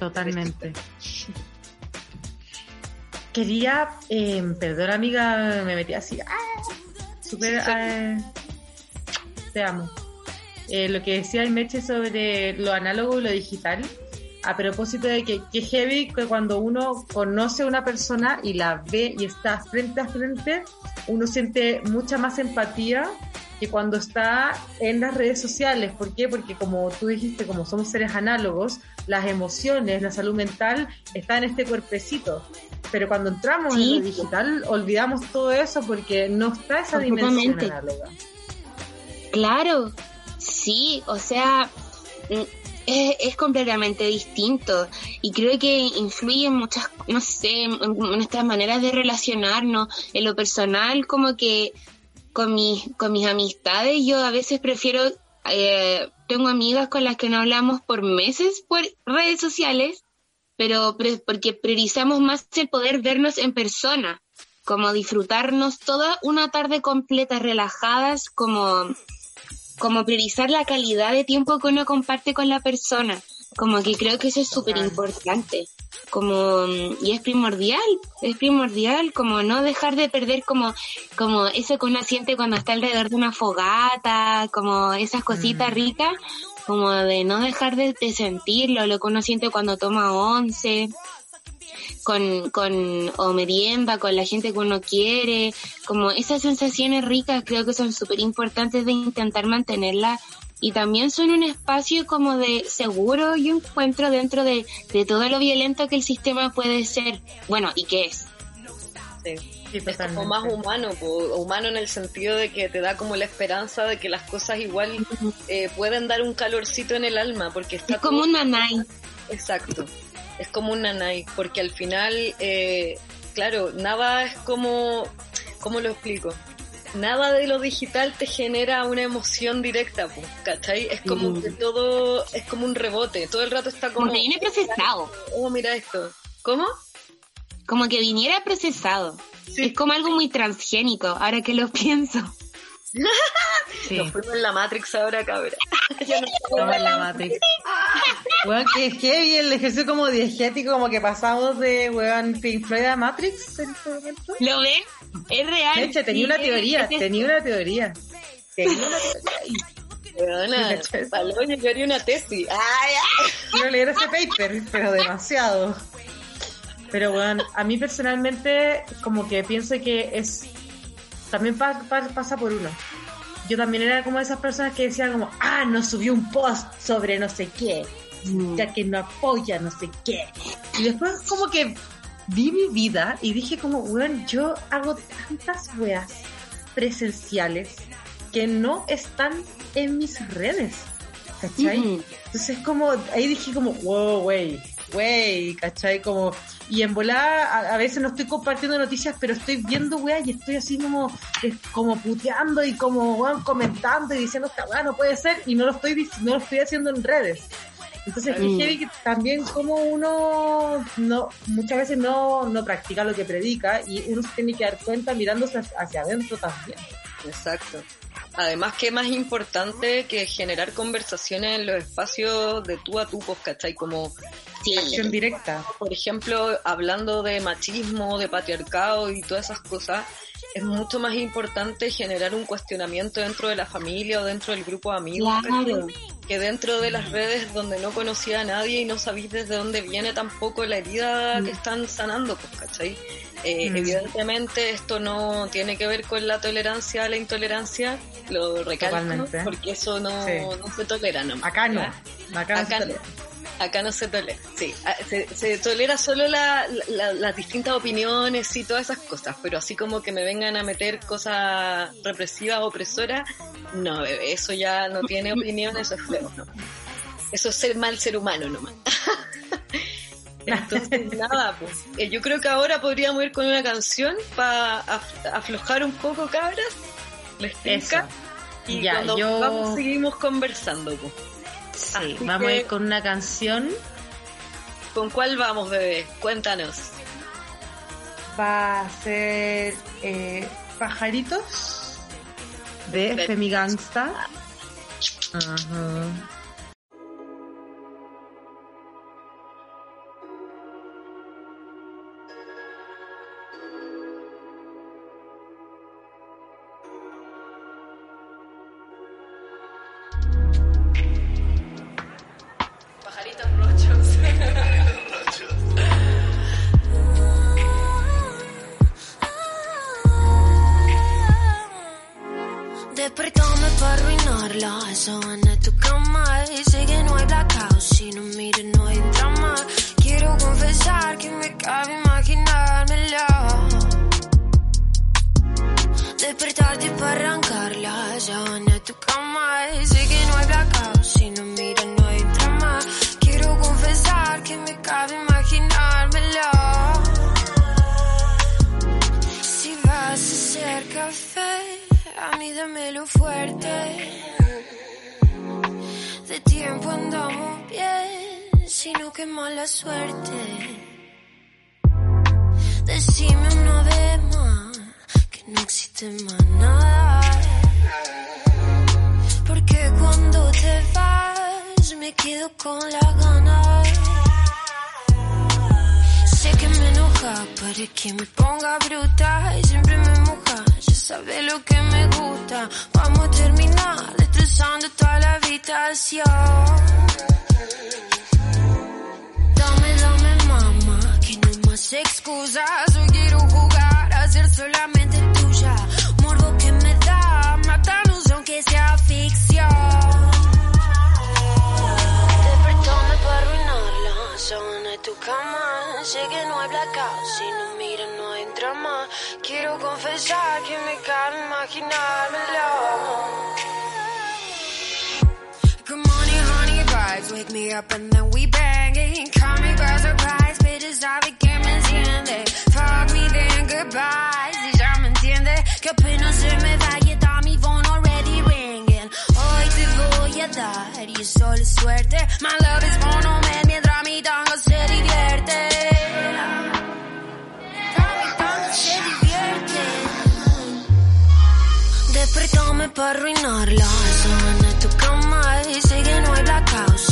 Totalmente. [laughs] Quería, eh, perdón amiga, me metí así, ¡ah! super, ah, te amo. Eh, lo que decía el Meche sobre lo análogo y lo digital, a propósito de que, que heavy que cuando uno conoce a una persona y la ve y está frente a frente, uno siente mucha más empatía que cuando está en las redes sociales. ¿Por qué? Porque como tú dijiste, como somos seres análogos, las emociones, la salud mental está en este cuerpecito. Pero cuando entramos en lo digital, olvidamos todo eso porque no está esa dimensión análoga. Claro, sí, o sea, es, completamente distinto. Y creo que influye en muchas, no sé, en, nuestras maneras de relacionarnos, en lo personal, como que con mis, con mis amistades yo a veces prefiero, eh, tengo amigas con las que no hablamos por meses por redes sociales, pero porque priorizamos más el poder vernos en persona, como disfrutarnos toda una tarde completa relajadas, como como priorizar la calidad de tiempo que uno comparte con la persona. Como que creo que eso es súper importante. Como, y es primordial, es primordial, como no dejar de perder como, como eso que uno siente cuando está alrededor de una fogata, como esas cositas mm. ricas, como de no dejar de, de sentirlo, lo que uno siente cuando toma once, con, con o merienda, con la gente que uno quiere, como esas sensaciones ricas creo que son súper importantes de intentar mantenerlas y también son un espacio como de seguro y encuentro dentro de, de todo lo violento que el sistema puede ser, bueno, y que es. Sí. es como más humano, humano en el sentido de que te da como la esperanza de que las cosas igual eh, pueden dar un calorcito en el alma, porque está es como un nanay. Exacto, es como un nanay, porque al final, eh, claro, nada es como, ¿cómo lo explico? Nada de lo digital te genera una emoción directa, ¿cachai? Es como que todo, es como un rebote, todo el rato está como... Como que viene procesado. Oh, mira esto. ¿Cómo? Como que viniera procesado. Es como algo muy transgénico, ahora que lo [laughs] pienso. Sí. Nos fuimos en la Matrix ahora, cabra. [laughs] ya nos fuimos en la Matrix. [laughs] Weón, que es heavy el ejercicio como diegético, como que pasamos de, weón, Pink Floyd a Matrix en este momento. ¿Lo ven? Es real. De hecho, tenía una teoría, tenía una teoría. Tenía una teoría. Weona, [laughs] Paloña, yo haría una tesis. Ay, Quiero leer ese paper, pero demasiado. Pero bueno, a mí personalmente como que pienso que es también pasa por uno. Yo también era como esas personas que decían como, ah, no subió un post sobre no sé qué, mm. ya que no apoya no sé qué. Y después como que vi mi vida y dije como, bueno, yo hago tantas weas presenciales que no están en mis redes. ¿Cachai? Entonces como, ahí dije como, wow, wey, wey, ¿cachai? Como, y en volada a, veces no estoy compartiendo noticias, pero estoy viendo weá y estoy así como, como puteando y como weón comentando y diciendo esta weá no puede ser y no lo estoy no lo estoy haciendo en redes. Entonces mm. que también como uno no muchas veces no, no practica lo que predica y uno se tiene que dar cuenta mirándose hacia adentro también. Exacto. Además, que más importante que generar conversaciones en los espacios de tú a tú, pues, ¿cachai? Como acción directa. Por ejemplo, hablando de machismo, de patriarcado y todas esas cosas, es mucho más importante generar un cuestionamiento dentro de la familia o dentro del grupo de amigos que dentro de las redes donde no conocía a nadie y no sabéis desde dónde viene tampoco la herida que mm. están sanando, pues, ¿cachai? Eh, mm. Evidentemente esto no tiene que ver con la tolerancia a la intolerancia, lo recalco, porque eso no, no se tolera no. Acá no, acá, no Acá no se tolera, sí. Ah, se, tolera solo las distintas opiniones y todas esas cosas, pero así como que me vengan a meter cosas represivas, opresoras, no, bebé, eso ya no tiene [laughs] opinión, eso es feo, ¿no? Eso es ser mal ser humano nomás. [laughs] Entonces, nada, pues. Eh, yo creo que ahora podríamos ir con una canción para aflojar un poco, cabras. Les Y ya, cuando yo... vamos, seguimos conversando, pues. Sí, vamos a ir con una canción. ¿Con cuál vamos, bebé? Cuéntanos. Va a ser eh, Pajaritos de Femigangsta. Ajá. arrancar la sino que mala suerte. Decime una vez más que no existe más nada. Porque cuando te vas me quedo con la gana. Sé que me enoja para que me ponga bruta y siempre me moja. Ya sabes lo que me gusta. Vamos a terminar destrozando toda la habitación. Dame, dame, mamá, que no más excusas. Hoy quiero jugar a ser solamente tuya. Morbo que me da, matarnos aunque sea ficción. Despertame para arruinarla, sábana de tu cama. Sé que no hay blackout, si no miras no hay drama. Quiero confesar que me cabe imaginármelo. Vibes. Wake me up and then we banging. Call me by surprise, bitches, sabe que me enciende. Fuck me then goodbye. Si ya me entiende, que apenas se me da y está mi phone already ringing. Hoy te voy a dar y solo suerte. My love is monument mientras mi tango se divierte. Despertame para arruinarla. Sábana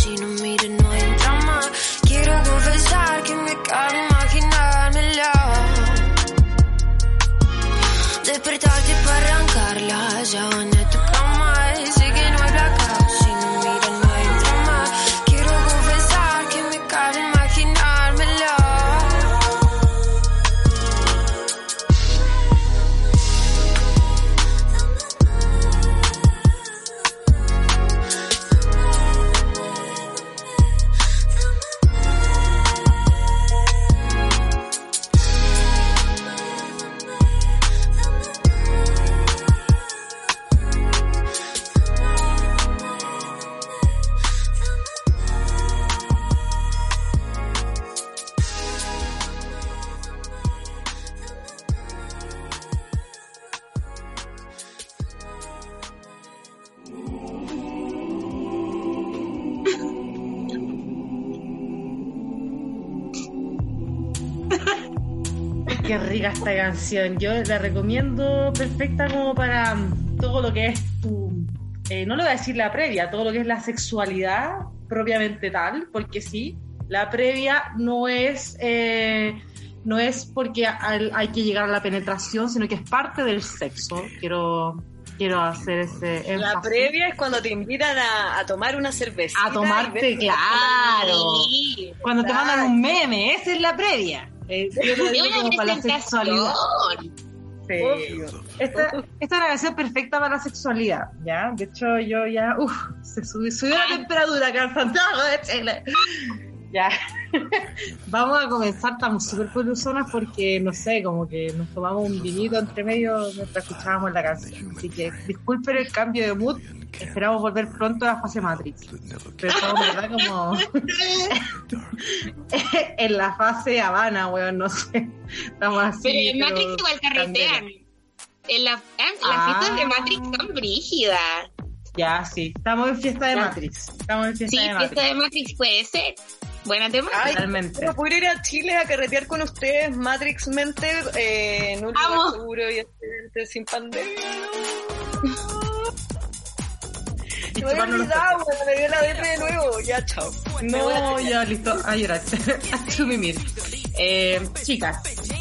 Si no mires no hay drama. Quiero confesar que me cabe Esta canción. Yo la recomiendo perfecta como para mm, todo lo que es tu. eh, no le voy a decir la previa, todo lo que es la sexualidad propiamente tal, porque sí, la previa no es. eh, no es porque al- hay que llegar a la penetración, sino que es parte del sexo. Quiero, quiero hacer ese énfasis. La previa es cuando te invitan a, a tomar una cerveza. A tomarte, claro. Cuando te mandan un meme, esa es la previa. Eh, yo lo De digo una como para la sexualidad. presentación. Sí. Esta, esta es una canción perfecta para la sexualidad, ¿ya? De hecho, yo ya, uff, se subió, subió la temperatura acá en Santiago de Chile. Ya. [laughs] Vamos a comenzar, estamos súper peluzonas porque, no sé, como que nos tomamos un vinito entre medio mientras escuchábamos la canción. Así que disculpen el cambio de mood, esperamos volver pronto a la fase Matrix. Pero estamos, ¿verdad? Como [laughs] en la fase Habana, weón, no sé. Estamos así. Pero en pero Matrix igual carretean. candela. En la, en las Ah. fiestas de Matrix son brígidas. Ya, sí. Estamos en fiesta de Ya. Matrix. Estamos en fiesta Sí, de Matrix. fiesta de Matrix puede ser. Buena tema. Ay, Totalmente. Poder ir a Chile a carretear con ustedes, Matrix Mente, eh, en un lugar seguro y excelente, sin pandemia. Y me chuparnos los weón, me dio la depre de nuevo. Ya, chao. No, ya, listo. A llorar. [laughs] A. Eh, chicas,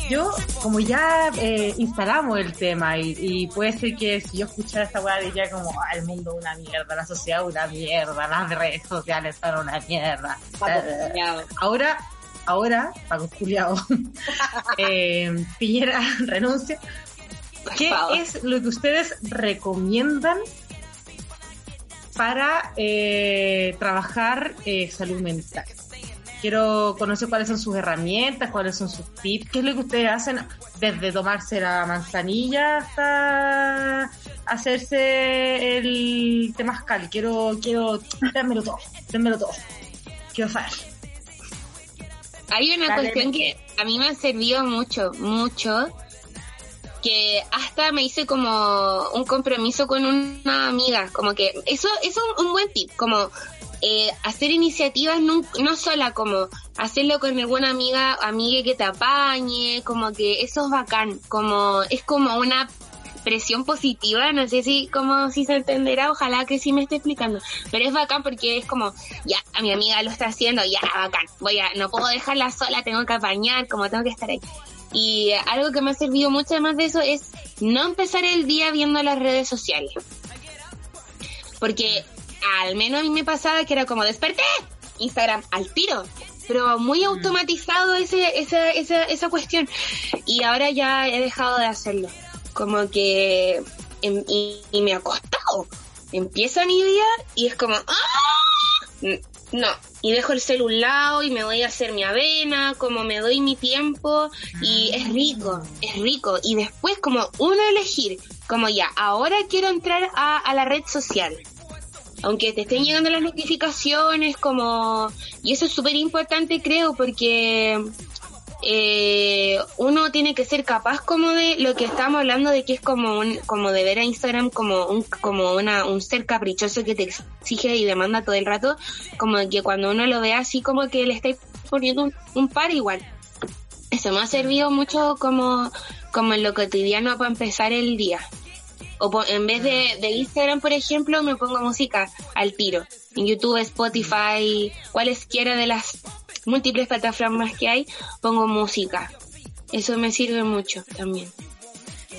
yo, como ya eh, instalamos el tema y, y puede ser que si yo escuchara esta weá diría como, ah, el mundo una mierda, la sociedad una mierda, las redes sociales son una mierda. Ahora, ahora, Paco Juliado, [laughs] eh, Piñera [laughs] renuncia. ¿Qué es lo que ustedes recomiendan para eh, trabajar eh, salud mental? Quiero conocer cuáles son sus herramientas, cuáles son sus tips, qué es lo que ustedes hacen desde tomarse la manzanilla hasta hacerse el temazcal. Quiero, quiero, démelo todo, démelo todo. Quiero saber. Hay una Dale, cuestión que a mí me ha servido mucho, mucho, que hasta me hice como un compromiso con una amiga, como que eso, eso es un buen tip, como eh, hacer iniciativas no, no sola como hacerlo con alguna amiga, amiga que te apañe, como que eso es bacán, como es como una presión positiva, no sé si como si se entenderá, ojalá que sí me esté explicando, pero es bacán porque es como, ya, a mi amiga lo está haciendo, ya, bacán, voy a, no puedo dejarla sola, tengo que apañar, como tengo que estar ahí. Y algo que me ha servido mucho además de eso es no empezar el día viendo las redes sociales. Porque al menos a mí me pasaba que era como desperté, Instagram al tiro, pero muy automatizado ese, esa, esa, esa cuestión. Y ahora ya he dejado de hacerlo. Como que em- y, y me ha costado. Empieza mi día y es como ¡ah! No, y dejo el celular y me voy a hacer mi avena, como me doy mi tiempo y es rico, es rico. Y después como uno elegir, como ya, ahora quiero entrar a, a la red social. Aunque te estén llegando las notificaciones, como... Y eso es súper importante, creo, porque eh, uno tiene que ser capaz como de lo que estamos hablando de que es como un, como de ver a Instagram como un como una un ser caprichoso que te exige y demanda todo el rato como que cuando uno lo ve así como que le estáis poniendo un, un par igual. Eso me ha servido mucho como como en lo cotidiano para empezar el día. O po- en vez de, de Instagram por ejemplo me pongo música al tiro. En YouTube Spotify cualesquiera de las múltiples plataformas que hay, pongo música. Eso me sirve mucho también.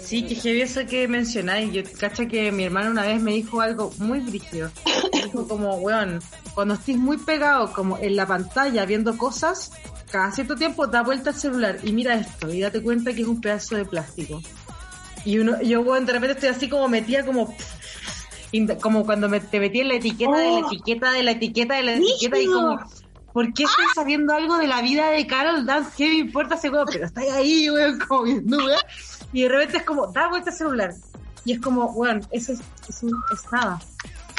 Sí, que heavy eso que mencionáis. Yo cacha que mi hermano una vez me dijo algo muy brígido. Dijo como, weón, cuando estés muy pegado como en la pantalla viendo cosas, cada cierto tiempo da vuelta al celular y mira esto y date cuenta que es un pedazo de plástico. Y uno, yo weón, de repente estoy así como metida como [laughs] como cuando me, te metí en la etiqueta de la Oh. etiqueta de la etiqueta de la etiqueta y como ¿Por qué estoy sabiendo algo de la vida de Carol Dance? ¿Qué me importa ese weón? Pero está ahí, weón, como viendo, weón. Y de repente es como, da vuelta al celular. Y es como, weón, eso es, es, un- es nada.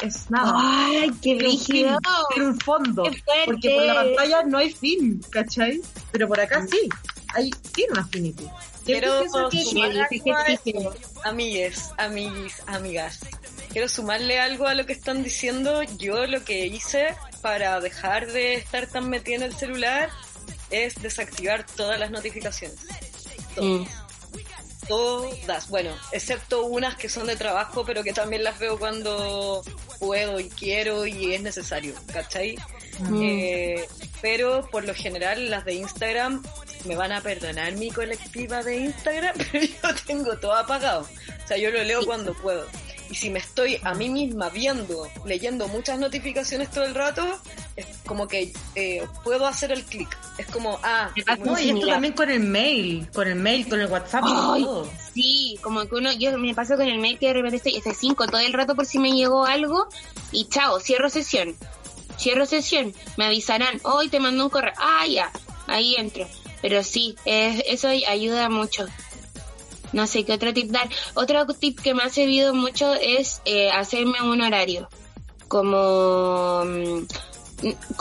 Es nada. ¡Ay, qué brígido! tiene un fondo. Porque por la pantalla no hay fin, ¿cachai? Pero por acá sí. Hay, tiene una finitud. Quiero Yo pienso que- sumar sí, algo a amigues, amiguis, amigas. Quiero sumarle algo a lo que están diciendo. Yo lo que hice para dejar de estar tan metida en el celular es desactivar todas las notificaciones. Mm. Todas, bueno, excepto unas que son de trabajo, pero que también las veo cuando puedo y quiero y es necesario, ¿cachai? Mm. Eh, pero por lo general las de Instagram me van a perdonar mi colectiva de Instagram, [laughs] pero yo tengo todo apagado. O sea, yo lo leo cuando puedo. Y si me estoy a mí misma viendo, leyendo muchas notificaciones todo el rato, es como que eh, puedo hacer el clic. Es como, ah, No, y esto también con el mail, con el mail, con el WhatsApp, con todo. Sí, como que uno, yo me paso con el mail que de repente estoy F5 todo el rato por si me llegó algo y chao, cierro sesión. Cierro sesión, me avisarán, hoy te mando un correo, ah, ya, ahí entro. Pero sí, es- eso ayuda mucho. No sé qué otro tip dar. Otro tip que me ha servido mucho es eh, hacerme un horario. Como mm,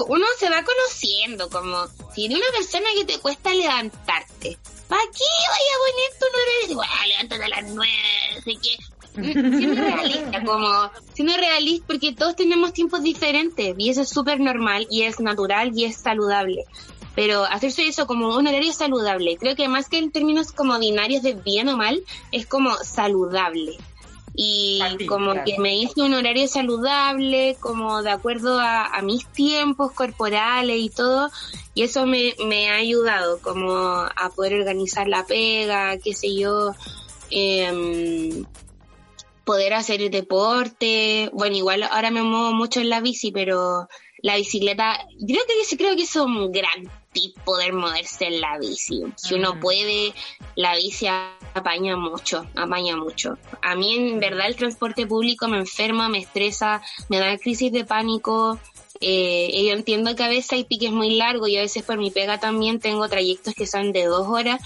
uno se va conociendo, como si eres una persona que te cuesta levantarte. ¿Para qué vaya a poner tu horario? Bueno, levántate a las nueve. Mm, Siendo realista, [laughs] como siendo realista, porque todos tenemos tiempos diferentes y eso es súper normal y es natural y es saludable. Pero hacerse eso como un horario saludable, creo que más que en términos como binarios de bien o mal, es como saludable. Y ti, como claro. que me hice un horario saludable, como de acuerdo a, a mis tiempos corporales y todo, y eso me, me ha ayudado como a poder organizar la pega, qué sé yo, em, poder hacer el deporte. Bueno, igual ahora me muevo mucho en la bici, pero la bicicleta, creo que sí creo que es un gran tip poder moverse en la bici. Si uno Mm. puede, la bici apaña mucho, apaña mucho. A mí en verdad el transporte público me enferma, me estresa, me da crisis de pánico. Eh, yo entiendo que a veces hay piques muy largos y a veces por mi pega también tengo trayectos que son de dos horas,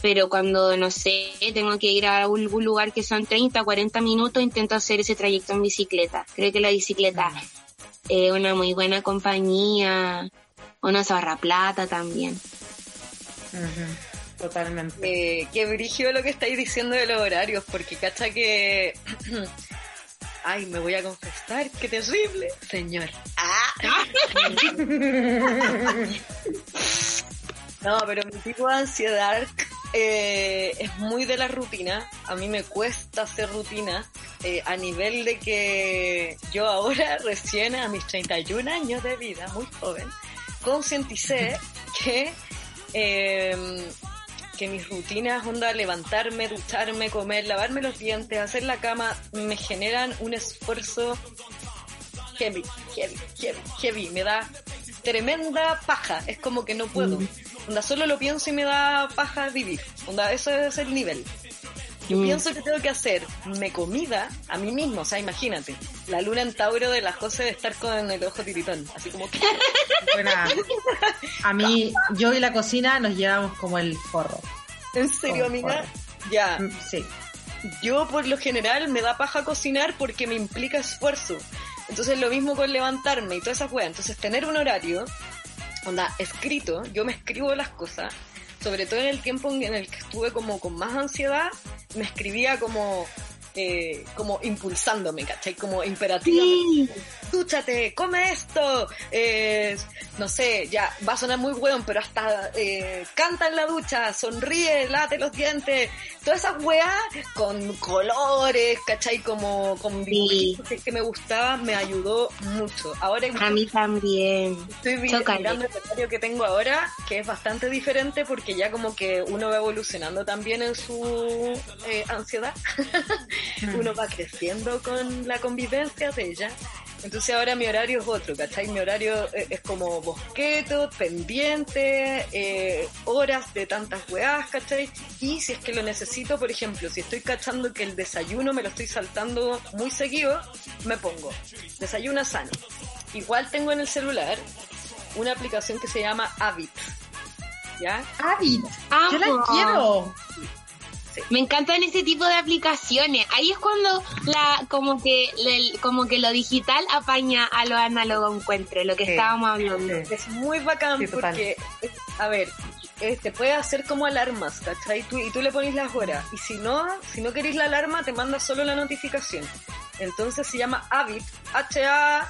pero cuando, no sé, tengo que ir a algún lugar que son 30, 40 minutos, intento hacer ese trayecto en bicicleta. Creo que la bicicleta es una muy buena compañía, una ahorra plata también. Totalmente. Eh, qué brígido lo que estáis diciendo de los horarios, porque cacha que... [clears throat] Ay, me voy a confesar, qué terrible, señor. Ah, [laughs] No, pero mi tipo de ansiedad eh, es muy de la rutina. A mí me cuesta hacer rutina eh, a nivel de que yo ahora, [laughs] recién a mis 31 años de vida, muy joven, concienticé que, eh, que mis rutinas, onda, levantarme, ducharme, comer, lavarme los dientes, hacer la cama, me generan un esfuerzo heavy, heavy, heavy, heavy. Me da tremenda paja. Es como que no puedo. Onda, solo lo pienso y me da paja vivir. Onda, eso es el nivel. Yo pienso que tengo que hacer me comida a mí mismo, o sea, imagínate, la luna en Tauro de las cosas de estar con el ojo tiritón, así como que... [laughs] Bueno, a mí, yo y la cocina nos llevamos como el forro. ¿En serio, Como amiga? forro. Ya, Mm, Sí. yo por lo general me da paja cocinar porque me implica esfuerzo. Entonces lo mismo con levantarme y toda esa weá. Entonces tener un horario, onda, escrito, yo me escribo las cosas, sobre todo en el tiempo en el que estuve como con más ansiedad, me escribía como, eh, como impulsándome, ¿cachai? Como imperativamente. Sí. Dúchate, come esto, eh, no sé, ya va a sonar muy weón, pero hasta eh, canta en la ducha, sonríe, late los dientes, todas esas weas con colores, ¿cachai? Como con dibujitos que, que me gustaba, me ayudó mucho. Ahora A mí también. estoy mirando el horario que tengo ahora, que es bastante diferente porque ya como que uno va evolucionando también en su eh, ansiedad. [laughs] [laughs] uno va creciendo con la convivencia de ella. Entonces ahora mi horario es otro, ¿cachai? Mi horario eh, es como bosqueto, pendiente, eh, horas de tantas weás, ¿cachai? Y si es que lo necesito, por ejemplo, si estoy cachando que el desayuno me lo estoy saltando muy seguido, me pongo desayuna sano. Igual tengo en el celular una aplicación que se llama Habit. ¿Ya? Habit. Amo. Yo la quiero. Me encantan ese tipo de aplicaciones. Ahí es cuando la como que el- como que lo digital apaña a lo análogo encuentre, lo que Sí. estábamos hablando. Sí. Es muy bacán porque, es- a ver, eh, te puede hacer como alarmas, ¿cachai? Tú, y tú le pones las horas. Y si no, si no querés la alarma, te manda solo la notificación. Entonces se llama Habit, H-A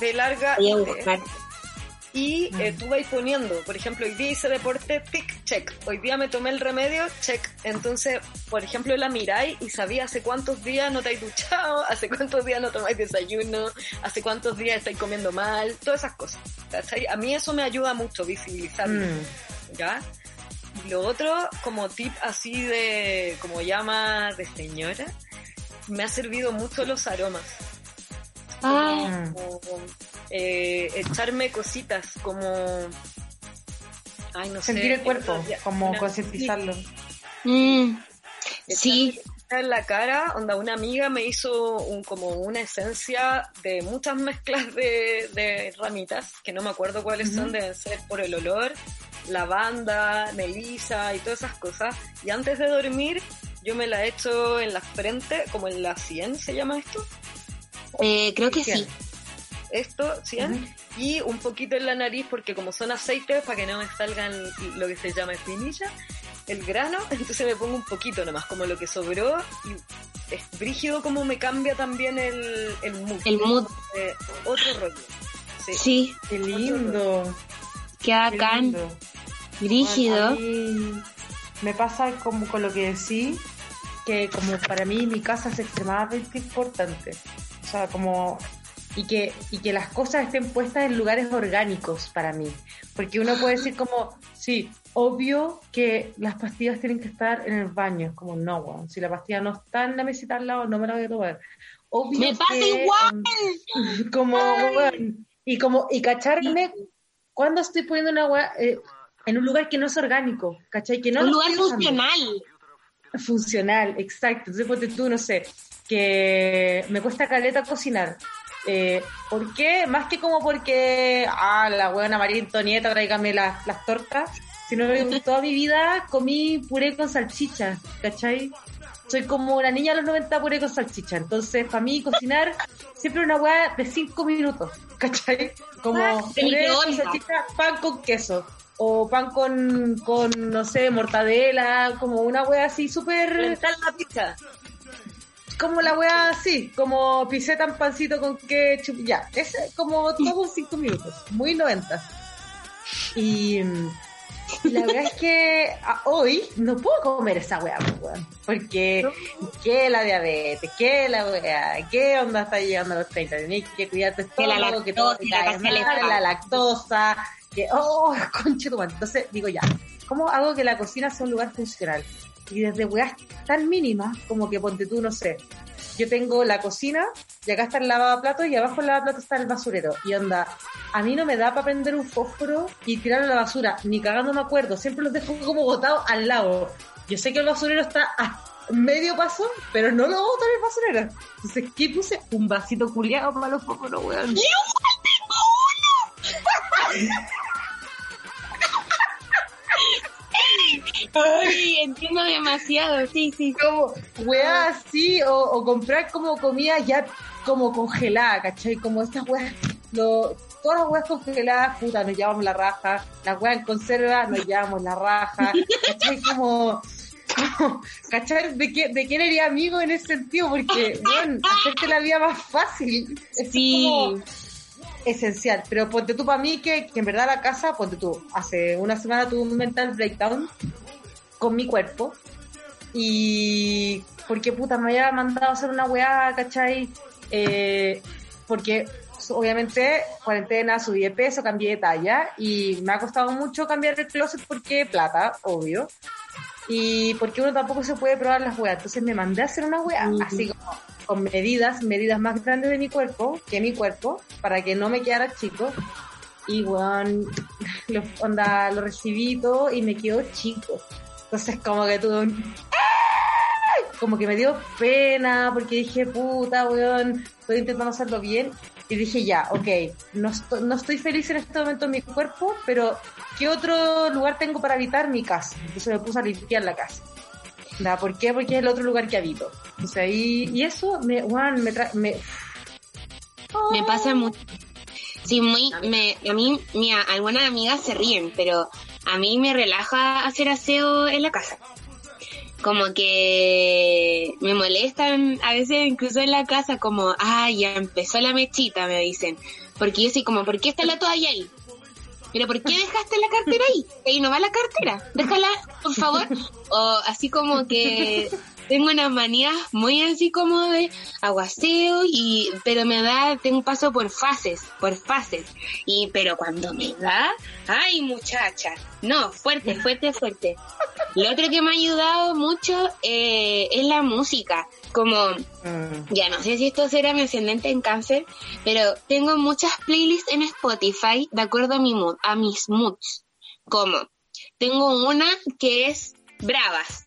de larga Voy a I, buscar. Y eh, tú vas poniendo, por ejemplo, hoy día hice deporte, tic, check. Hoy día me tomé el remedio, check. Entonces, por ejemplo, la miráis y sabía hace cuántos días no te has duchado, [laughs] hace cuántos días no tomáis desayuno, hace cuántos días estáis comiendo mal, todas esas cosas. ¿cachai? A mí eso me ayuda mucho, visibilizarlo. Mm. ¿Ya? Y lo otro, como tip así de, como llama de señora, me ha servido mucho los aromas Ah, Mm. como, eh, echarme cositas como ay no Sentir sé el cuerpo, ya, como una- concientizarlo. mm, sí. cositas en la cara onda una amiga me hizo un como una esencia de muchas mezclas de, de ramitas que no me acuerdo cuáles son deben ser por el olor lavanda melisa y todas esas cosas y antes de dormir yo me la echo en la frente como en la sien se llama esto Eh, creo que sí. Esto, ¿sí? Y un poquito en la nariz, porque como son aceites, para que no me salgan lo que se llama espinilla, el grano, [laughs] entonces me pongo un poquito nomás, como lo que sobró, y es brígido como me cambia también el, el mood. El mood. Eh, otro rollo. Sí. Sí, Qué lindo. qué qué bacán. lindo. Brígido. Mí me pasa como con lo que decí, que como para mí mi casa es extremadamente importante. O sea, como... Y que, y que las cosas estén puestas en lugares orgánicos para mí. Porque uno puede decir como, sí, obvio que las pastillas tienen que estar en el baño. Es como, no. Si la pastilla no está en la mesita al lado, no me la voy a tomar. Obvio Me pasa que, igual. [laughs] como, y como, y cacharme cuando estoy poniendo una weá eh, en un lugar que no es orgánico, ¿cachai? Que no Un lugar usando. funcional. Funcional, exacto. Entonces, ponte tú, no sé, que me cuesta caleta cocinar. Eh, ¿Por qué? Más que como porque, ah, la buena María Antonieta, tráigame las, las tortas, sino que [laughs] toda mi vida comí puré con salchicha, ¿cachai? Soy como una niña de los 90 puré con salchicha. Entonces, para mí, cocinar siempre una weá de 5 minutos, ¿cachai? Como Ah, puré con salchicha, pan con queso. O pan con, con, no sé, mortadela, como una wea así súper... La pizza. Como la weá así, como piseta en pancito con ketchup, ya, es como todos cinco minutos, muy 90. Y, la verdad es que a- hoy no puedo comer esa weá, pues, weón, porque qué la diabetes, qué la weá, qué onda está llegando a los 30, tenés que cuidar tu Que la estómago, que todo lactosa, te la mal, la lactosa, que, oh, [laughs] conche tu. Entonces digo ya, ¿cómo hago que la cocina sea un lugar funcional? Y desde weas tan mínimas como que ponte tú, no sé, yo tengo la cocina y acá está el lavavaplatos y abajo del lavavaplatos está el basurero. Y onda, a mí no me da para prender un fósforo y tirarlo a la basura, ni cagando me acuerdo, siempre los dejo como botados al lado. Yo sé que el basurero está a medio paso, pero no lo boto en el basurero. Entonces, ¿qué puse? Un vasito culiado para los fósforos, weón. Ay, entiendo demasiado, sí, sí. como weá así o, o comprar como comida ya como congelada, ¿cachai? Como estas weas, lo, todas las weas congeladas, puta, nos llevamos la raja, las weas en conserva, nos llevamos la raja, ¿cachai? Como, como, ¿cachai? ¿De, qué, ¿De quién eres amigo en ese sentido? Porque, bueno, hacerte la vida más fácil. Sí. como esencial. Pero ponte tú para mí que, que en verdad la casa, ponte tú, hace una semana tuve un mental breakdown con mi cuerpo. Y porque puta me había mandado a hacer una weá, ¿cachai? Eh, porque obviamente cuarentena, subí de peso, cambié de talla y me ha costado mucho cambiar el closet porque plata, obvio. Y porque uno tampoco se puede probar las weas. Entonces me mandé a hacer una wea, así como con medidas, medidas más grandes de mi cuerpo que mi cuerpo, para que no me quedara chico. Y weón, [laughs] lo, onda, lo recibí todo y me quedó chico. Entonces como que tuve un... ¡Ay! Como que me dio pena porque dije, puta, weón, estoy intentando hacerlo bien. Y dije, ya, ok, no, esto- no estoy feliz en este momento en mi cuerpo, pero ¿qué otro lugar tengo para habitar? Mi casa. Entonces me puse a limpiar la casa. ¿Da? ¿Por qué? Porque es el otro lugar que habito. Entonces ahí, y eso me, me trae, me, Me pasa mucho. Sí, muy, me, a mí, mira, algunas amigas se ríen, pero a mí me relaja hacer aseo en la casa. Como que me molestan a veces incluso en la casa como, ah, ya empezó la mechita, me dicen. Porque yo soy como, ¿por qué está la toalla ahí? Pero ¿por qué dejaste la cartera ahí? Ahí no va la cartera. Déjala, por favor. [laughs] O así como que tengo unas manías muy así como de aguaceo y pero me da tengo un paso por fases por fases. Y pero cuando me da ay muchacha no fuerte fuerte fuerte. Lo otro que me ha ayudado mucho eh, es la música. Como mm, ya no sé si esto será mi ascendente en cáncer, pero tengo muchas playlists en Spotify de acuerdo a mi mood, a mis moods. Como tengo una que es bravas,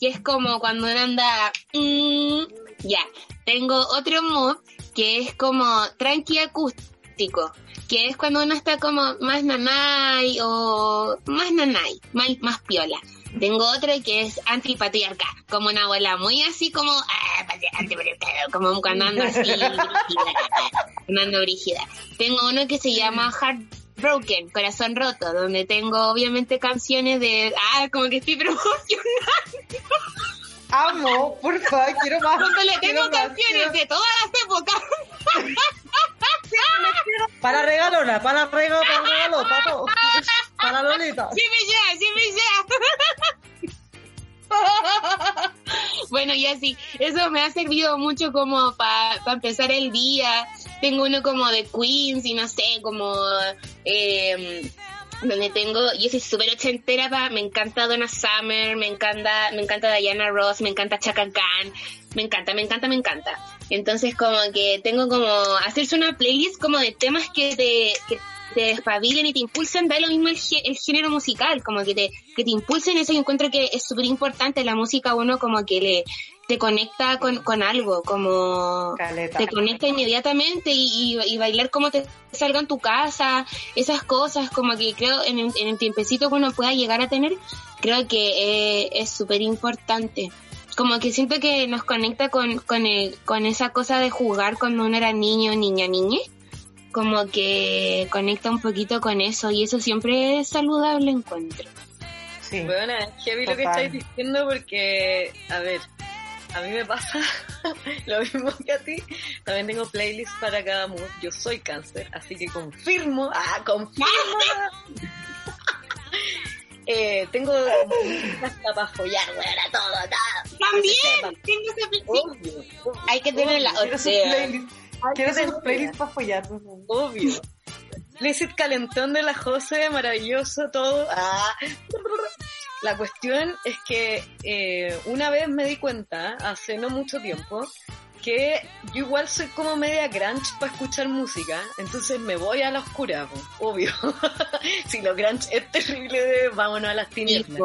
que es como cuando uno anda mm, ya. Tengo otro mood que es como tranqui acústico, que es cuando uno está como más nanay o más nanay, más, más piola. Tengo otro que es antipatriarca, como una abuela muy así como ah, patri- antipatriarca, como cuando ando así [laughs] brígida, cuando ando brígida. Tengo uno que se llama Heartbroken, Corazón Roto, donde tengo obviamente canciones de ah, como que estoy [laughs] promocionando, amo, porfa, quiero más. donde le tengo canciones de todas las épocas. [laughs] Para regalona, para regalo, para regalo, para. [laughs] Para Lolita. Sí me llega, sí me llega. [laughs] bueno, y así, eso me ha servido mucho como para empezar el día. Tengo uno como de Queens y no sé, como eh, donde tengo, yo soy súper ochentera, pa, me encanta Donna Summer, me encanta, me encanta Diana Ross, me encanta Chaka Khan, me encanta, me encanta, me encanta. Entonces como que tengo como hacerse una playlist como de temas que te, te despabilen y te impulsen, da lo mismo el, gé- el género musical, como que te, que te impulsen eso yo encuentro que es súper importante, la música uno como que le, te conecta con, con algo, como Caleta. te conecta inmediatamente y, y- y bailar como te salga en tu casa, esas cosas, como que creo en, el- en el tiempecito que uno pueda llegar a tener, creo que eh, es súper importante. Como que siento que nos conecta con, con, el- con esa cosa de jugar cuando uno era niño, niña, niñe. Como que conecta un poquito con eso y eso siempre es saludable, encuentro. Sí. Bueno, es heavy lo que estáis diciendo porque, a ver, a mí me pasa [laughs] lo mismo que a ti. También tengo playlists para cada mood. Yo soy cáncer, así que confirmo, ah, confirmo. [laughs] eh, tengo hasta para follar, weón, a todo, todo. También tengo esa playlist. Hay que tenerla. Quiero su sea, playlist. Para follar. obvio. Lizzie Calentón de la Jose, maravilloso todo. Ah. La cuestión es que eh, una vez me di cuenta, hace no mucho tiempo, que yo igual soy como media grunge para escuchar música, entonces me voy a la oscura, obvio. [laughs] si lo grunge es terrible, vámonos a las tinieblas.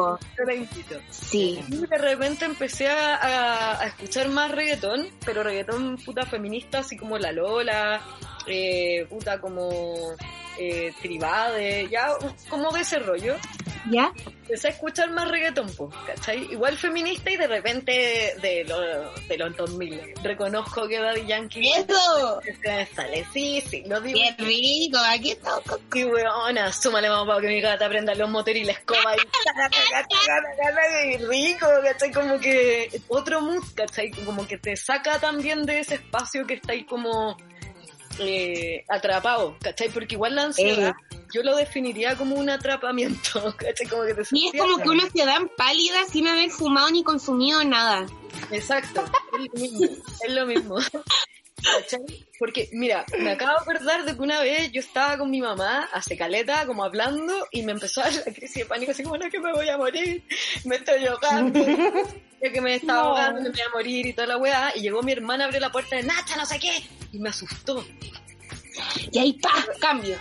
sí. Y de repente empecé a, a- a escuchar más reggaetón, pero reggaetón puta feminista, así como La Lola, eh, puta como eh, Tribade, ya como de ese rollo. ¿Ya? Empecé a escuchar más reggaetón, ¿cachai? Igual feminista y de repente de, lo, de los 2000. Reconozco que Daddy Yankee ¡Eso! sale, sí, sí, lo digo. ¡Qué rico! Aquí estamos con Y weona, súmale más para que mi gata prenda los motores y la escoba [laughs] y rico, ¿cachai? Como que otro mood, ¿cachai? Como que te saca también de ese espacio que está ahí como eh, atrapado, ¿cachai? Porque igual la ansiedad yo lo definiría como un atrapamiento, [laughs] ¿cachai? Como que te Y es como que uno se dan pálida sin haber fumado ni consumido nada. Exacto, es lo mismo. Es lo mismo. ¿Cachai? Porque, mira, me acabo de acordar de que una vez yo estaba con mi mamá, hace caleta, como hablando, y me empezó a dar la crisis de pánico, así como, no, que me voy a morir, me estoy ahogando, que me estaba No. ahogando, me voy a morir y toda la weá, y llegó mi hermana, abrió la puerta de Nacha, no sé qué, y me asustó. Y ahí, ¡pa! Cambio.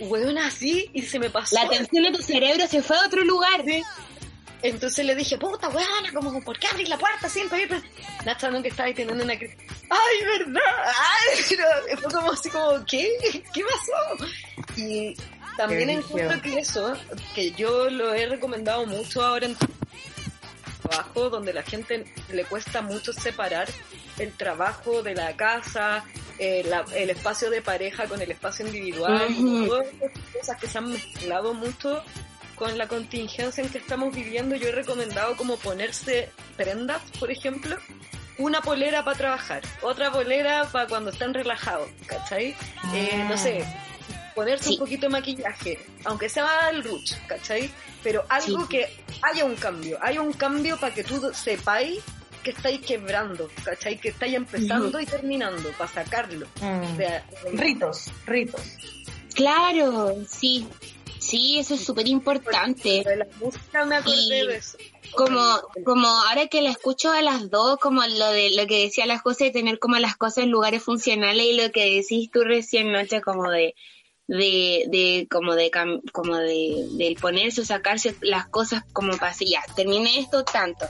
Weón, así, y se me pasó. La atención de tu cerebro se fue a otro lugar. Sí. Entonces le dije, puta weona, como, ¿por qué abrir la puerta siempre? Nacha nunca estaba ahí teniendo una crisis. ¡Ay, verdad! ¡Ay! Pero fue como así como, ¿qué? ¿Qué pasó? Y también encuentro que eso, que yo lo he recomendado mucho ahora en trabajo, donde la gente le cuesta mucho separar el trabajo de la casa, eh, la- el espacio de pareja con el espacio individual, todas esas cosas que se han mezclado mucho con la contingencia en que estamos viviendo, yo he recomendado como ponerse prendas, por ejemplo, una polera para trabajar, otra polera para cuando están relajados, ¿cachai? Eh, no sé, ponerse Sí. un poquito de maquillaje, aunque sea el ruch, ¿cachai? Pero algo Sí. que haya un cambio, haya un cambio para que tú sepáis que estáis quebrando, ¿cachai? Que estáis empezando y terminando, para sacarlo. Mm. de- Ritos, ritos. Claro, sí. Sí, eso es súper importante. de la música me acordé Y- de eso. Como, como ahora que la escucho a las dos, como lo de lo que decía la José, de tener como las cosas en lugares funcionales y lo que decís tú recién noche como de de, de como de como de, del ponerse o sacarse las cosas como ya, terminé esto tanto.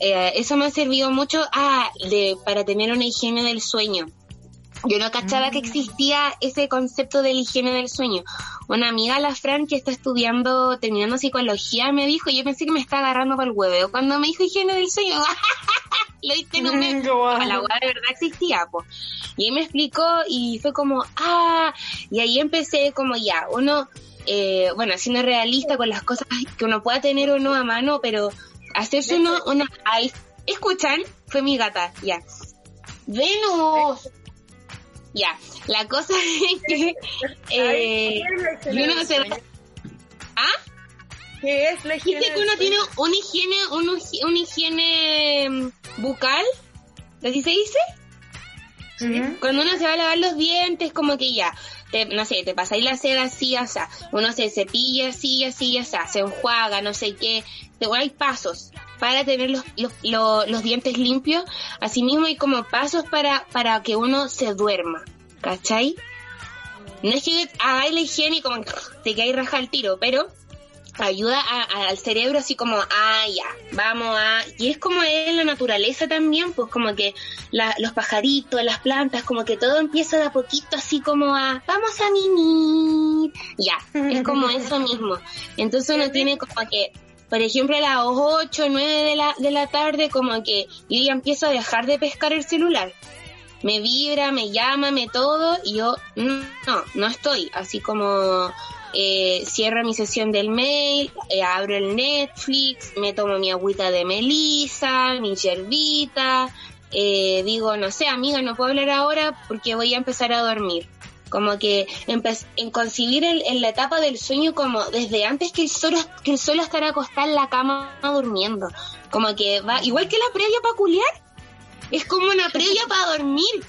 Eh, eso me ha servido mucho ah, de, para tener una higiene del sueño. Yo no cachaba que existía ese concepto de la higiene del sueño. Una amiga, la Fran, que está estudiando, terminando psicología, me dijo, y yo pensé que me estaba agarrando por el huevo. Cuando me dijo higiene del sueño, [laughs] lo diste en un guay. la hueá de verdad existía, pues. Y ahí me explicó y fue como, ah, y ahí empecé como ya, uno, eh, bueno, siendo realista con las cosas que uno pueda tener o no a mano, pero hacerse uno una... Ay, ¿Escuchan? Fue mi gata, ya. Venus. Ya, la cosa [laughs] es que... Eh, ¿Qué y es la higiene uno se-? ¿Ah? ¿Qué es la higiene Dice que uno tiene una higiene, una, hi- una higiene mm, bucal, ¿así se dice? Ujú. Cuando uno se va a lavar los dientes, como que ya, te, no sé, te pasáis la seda así, o uno se cepilla así, así, o se enjuaga, no sé qué, pero hay pasos para tener los, los, los, los dientes limpios, asimismo hay como pasos para, para que uno se duerma, ¿cachai? No es que hagáis la higiene y como te caes raja al tiro, pero ayuda a- a- al cerebro así como, ah, ya, vamos a... Y es como es la naturaleza también, pues como que la- los pajaritos, las plantas, como que todo empieza de a poquito así como a, vamos a mimir. Ya, es [laughs] como eso mismo. Entonces uno tiene como que, por ejemplo, a las 8, 9 de la, de la tarde, como que yo ya empiezo a dejar de pescar el celular. me vibra, me llama, me todo, y yo no, no estoy, así como eh, cierro mi sesión del mail, eh, abro el Netflix, me tomo mi agüita de melisa, mi yerbita, eh, digo, no sé, amiga, no puedo hablar ahora porque voy a empezar a dormir. Como que en concibir el, en la etapa del sueño como desde antes que el sol, que el sol estará acostado en la cama durmiendo. Como que va, igual que la previa para culiar, es como una previa para dormir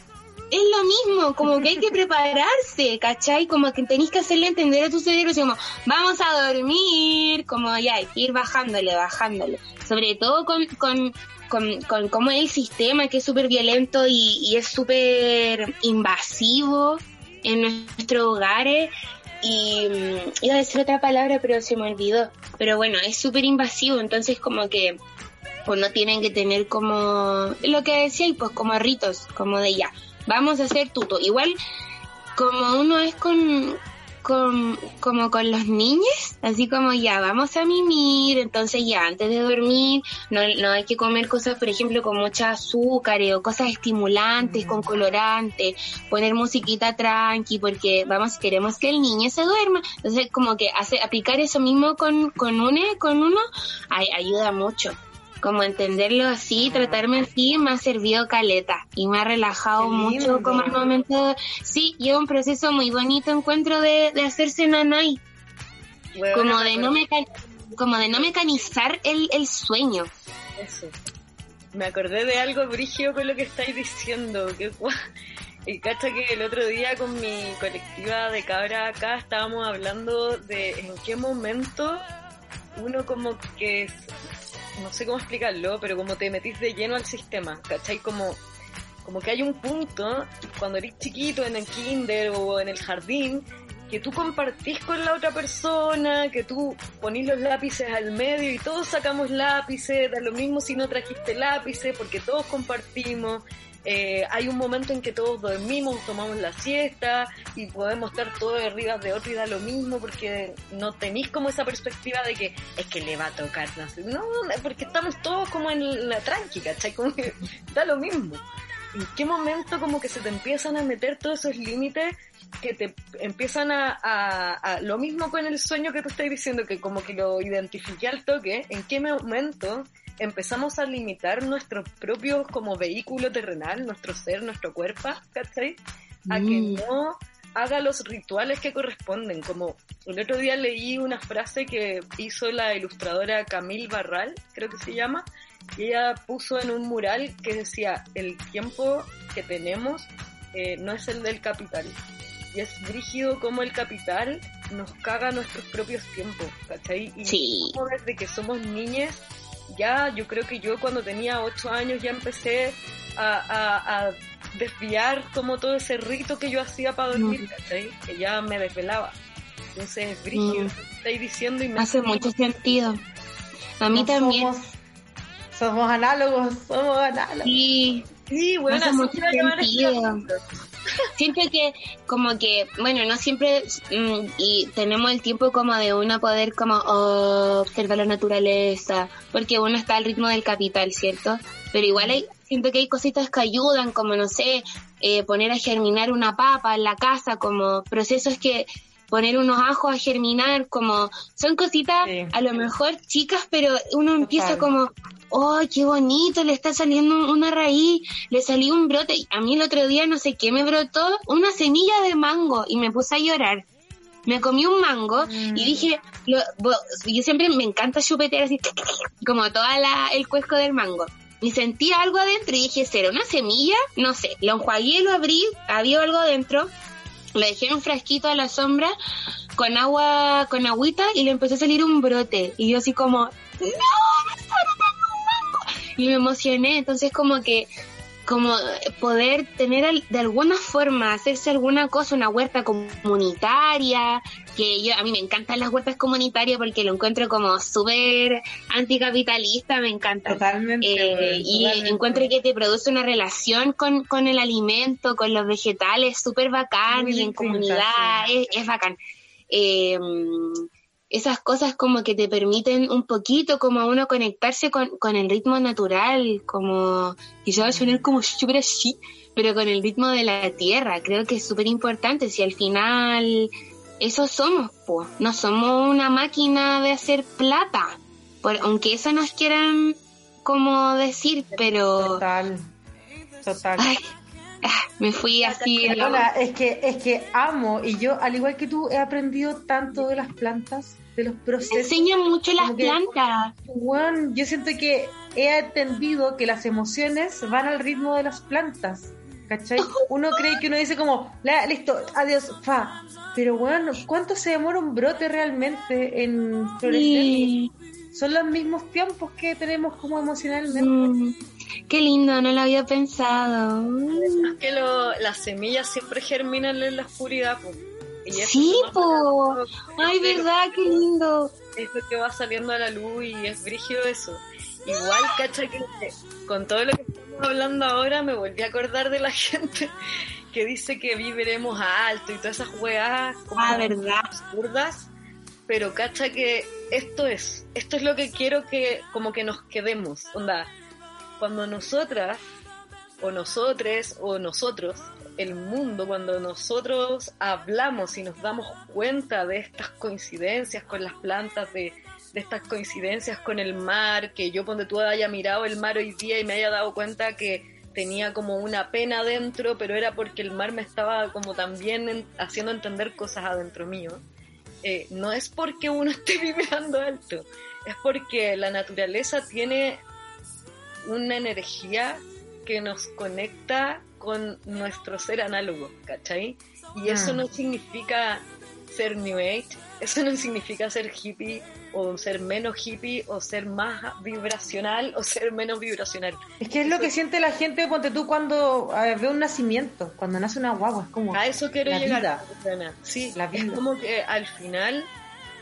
es lo mismo, como que hay que prepararse, ¿cachai? Como que tenéis que hacerle entender a tu cerebro, así como, vamos a dormir, como ya, hay ir bajándole, bajándole. Sobre todo con, con, con, con cómo es el sistema, que es súper violento y, y es súper invasivo en nuestros hogares. Y mm, iba a decir otra palabra, pero se me olvidó. Pero bueno, es súper invasivo, entonces como que uno tiene que tener como lo que decía, pues como ritos, como de ya vamos a hacer tuto. Igual, como uno es con, con, como con los niños, así como ya vamos a mimir, entonces ya antes de dormir no, no hay que comer cosas, por ejemplo, con mucha azúcar o cosas estimulantes, con colorantes, poner musiquita tranqui, porque vamos, queremos que el niño se duerma. Entonces, como que hace, aplicar eso mismo con, con uno, con uno, ay, ayuda mucho como entenderlo así, tratarme así, me ha servido caleta y me ha relajado mucho como el momento. Sí, lleva un proceso muy bonito, encuentro de, de hacerse nanay. como de no como de no mecanizar el, el sueño. Eso. Me acordé de algo brigio con lo que estáis diciendo. Que, [laughs] y cacha que el otro día con mi colectiva de cabra acá estábamos hablando de en qué momento uno como que no sé cómo explicarlo, pero como te metís de lleno al sistema, ¿cachai? Como, como que hay un punto, cuando eres chiquito en el kinder o en el jardín, que tú compartís con la otra persona, que tú ponís los lápices al medio y todos sacamos lápices, da lo mismo si no trajiste lápices, porque todos compartimos, eh, hay un momento en que todos dormimos, tomamos la siesta y podemos estar todos arriba de otro y da lo mismo porque no tenéis como esa perspectiva de que es que le va a tocar. No, porque estamos todos como en la tranqui, ¿cachai? Como da lo mismo. ¿En qué momento como que se te empiezan a meter todos esos límites que te empiezan a, a, lo mismo con el sueño que tú estás diciendo, que como que lo identifique al toque, ¿en qué momento empezamos a limitar nuestro propio como vehículo terrenal, nuestro ser, nuestro cuerpo, ¿cachai? A que mm. no haga los rituales que corresponden. Como el otro día leí una frase que hizo la ilustradora Camille Barral, creo que se llama, y ella puso en un mural que decía, el tiempo que tenemos eh, no es el del capital. Y es rígido como el capital nos caga nuestros propios tiempos, ¿cachai? Y sí. desde que somos niñas ya yo creo que yo cuando tenía ocho años ya empecé a, desviar como todo ese rito que yo hacía para dormir, mm. Que ya me desvelaba. Entonces es brillo, mm. estáis diciendo y me hace mucho sentido. A mí también. Somos, análogos, somos análogos. Sí, sí bueno, hace mucho sentido. Siento que como que, bueno, no siempre mm, y tenemos el tiempo como de uno poder como observar la naturaleza, porque uno está al ritmo del capital, ¿cierto? Pero igual hay, siento que hay cositas que ayudan, como no sé, eh, poner a germinar una papa en la casa, como procesos que poner unos ajos a germinar, como son cositas a lo mejor chicas, pero uno empieza como ¡oh, qué bonito! Le está saliendo una raíz, le salió un brote. A mí el otro día no sé qué me brotó, una semilla de mango y me puse a llorar. Me comí un mango y mm. dije, yo siempre me encanta chupetear así, como toda la, el cuesco del mango. Y sentí algo adentro y dije, ¿será una semilla? No sé. Lo enjuagué, lo abrí, había algo adentro. Lo dejé en un frasquito a la sombra con agua, con agüita y le empezó a salir un brote. Y yo así como, ¡No! y me emocioné, entonces como que como poder tener de alguna forma hacerse alguna cosa, una huerta comunitaria, que yo a mí me encantan las huertas comunitarias porque lo encuentro como súper anticapitalista, me encanta. Totalmente. Eh, y encuentro que te produce una relación con, con el alimento, con los vegetales, súper bacán y en comunidad, es, es, bacán. Eh, esas cosas como que te permiten un poquito como a uno conectarse con, con el ritmo natural, como, se va a sonar como [laughs] súper así, pero con el ritmo de la tierra, creo que es súper importante, si al final eso somos, pues, no somos una máquina de hacer plata, por, aunque eso nos quieran como decir, pero... Total, total. Ay, ah, me fui así. Hola, es que, es que amo, y yo, al igual que tú, he aprendido tanto de las plantas, de los Me procesos. enseñan mucho las que- plantas. Weón, yo siento que he entendido que las emociones van al ritmo de las plantas. ¿Cachai? [laughs] Uno cree que uno dice como, "La- listo, adiós, fa. Pero bueno, ¿cuánto se demora un brote realmente en florecer? Sí. Son los mismos tiempos que tenemos como emocionalmente. Mm, qué lindo, no lo había pensado. Es que lo- las semillas siempre germinan en la oscuridad. po. Y eso Sí, po. Ay, verdad, qué lindo. Es lo que va saliendo a la luz y es brígido eso. Igual, cacha, que con todo lo que estamos hablando ahora me volví a acordar de la [laughs] gente que dice que viviremos a alto y todas esas weas como Ah, verdad. absurdas. Pero cacha que esto es, esto es lo que quiero que como que nos quedemos. Onda, cuando nosotras, o nosotres, o nosotros, el mundo, cuando nosotros hablamos y nos damos cuenta de estas coincidencias con las plantas, de, estas coincidencias con el mar, que yo donde tú haya mirado el mar hoy día y me haya dado cuenta que tenía como una pena adentro, pero era porque el mar me estaba como también en- haciendo entender cosas adentro mío. Eh, no es porque uno [laughs] esté vibrando alto, es porque la naturaleza tiene una energía que nos conecta con nuestro ser análogo, ¿cachai? Y eso Mm. no significa ser New Age, eso no significa ser hippie o ser menos hippie o ser más vibracional o ser menos vibracional. Es que es lo que siente la gente, ponte tú, cuando eh, ve un nacimiento, cuando nace una guagua, es como... A eso quiero La llegar. vida. Sí, La es vida. como que al final,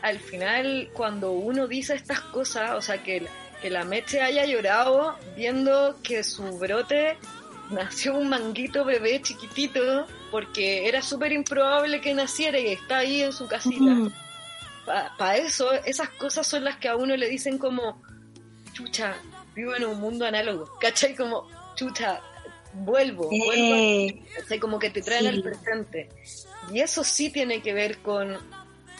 al final, cuando uno dice estas cosas, o sea, que, que la Meche haya llorado viendo que su brote nació un manguito bebé chiquitito, porque era súper improbable que naciera y está ahí en su casita. Para eso, esas cosas son las que a uno le dicen como, chucha, vivo en un mundo análogo, ¿cachai? Como, chucha, vuelvo, vuelvo Eh, ¿cachai? Como que te traen Sí. al presente. Y eso sí tiene que ver con,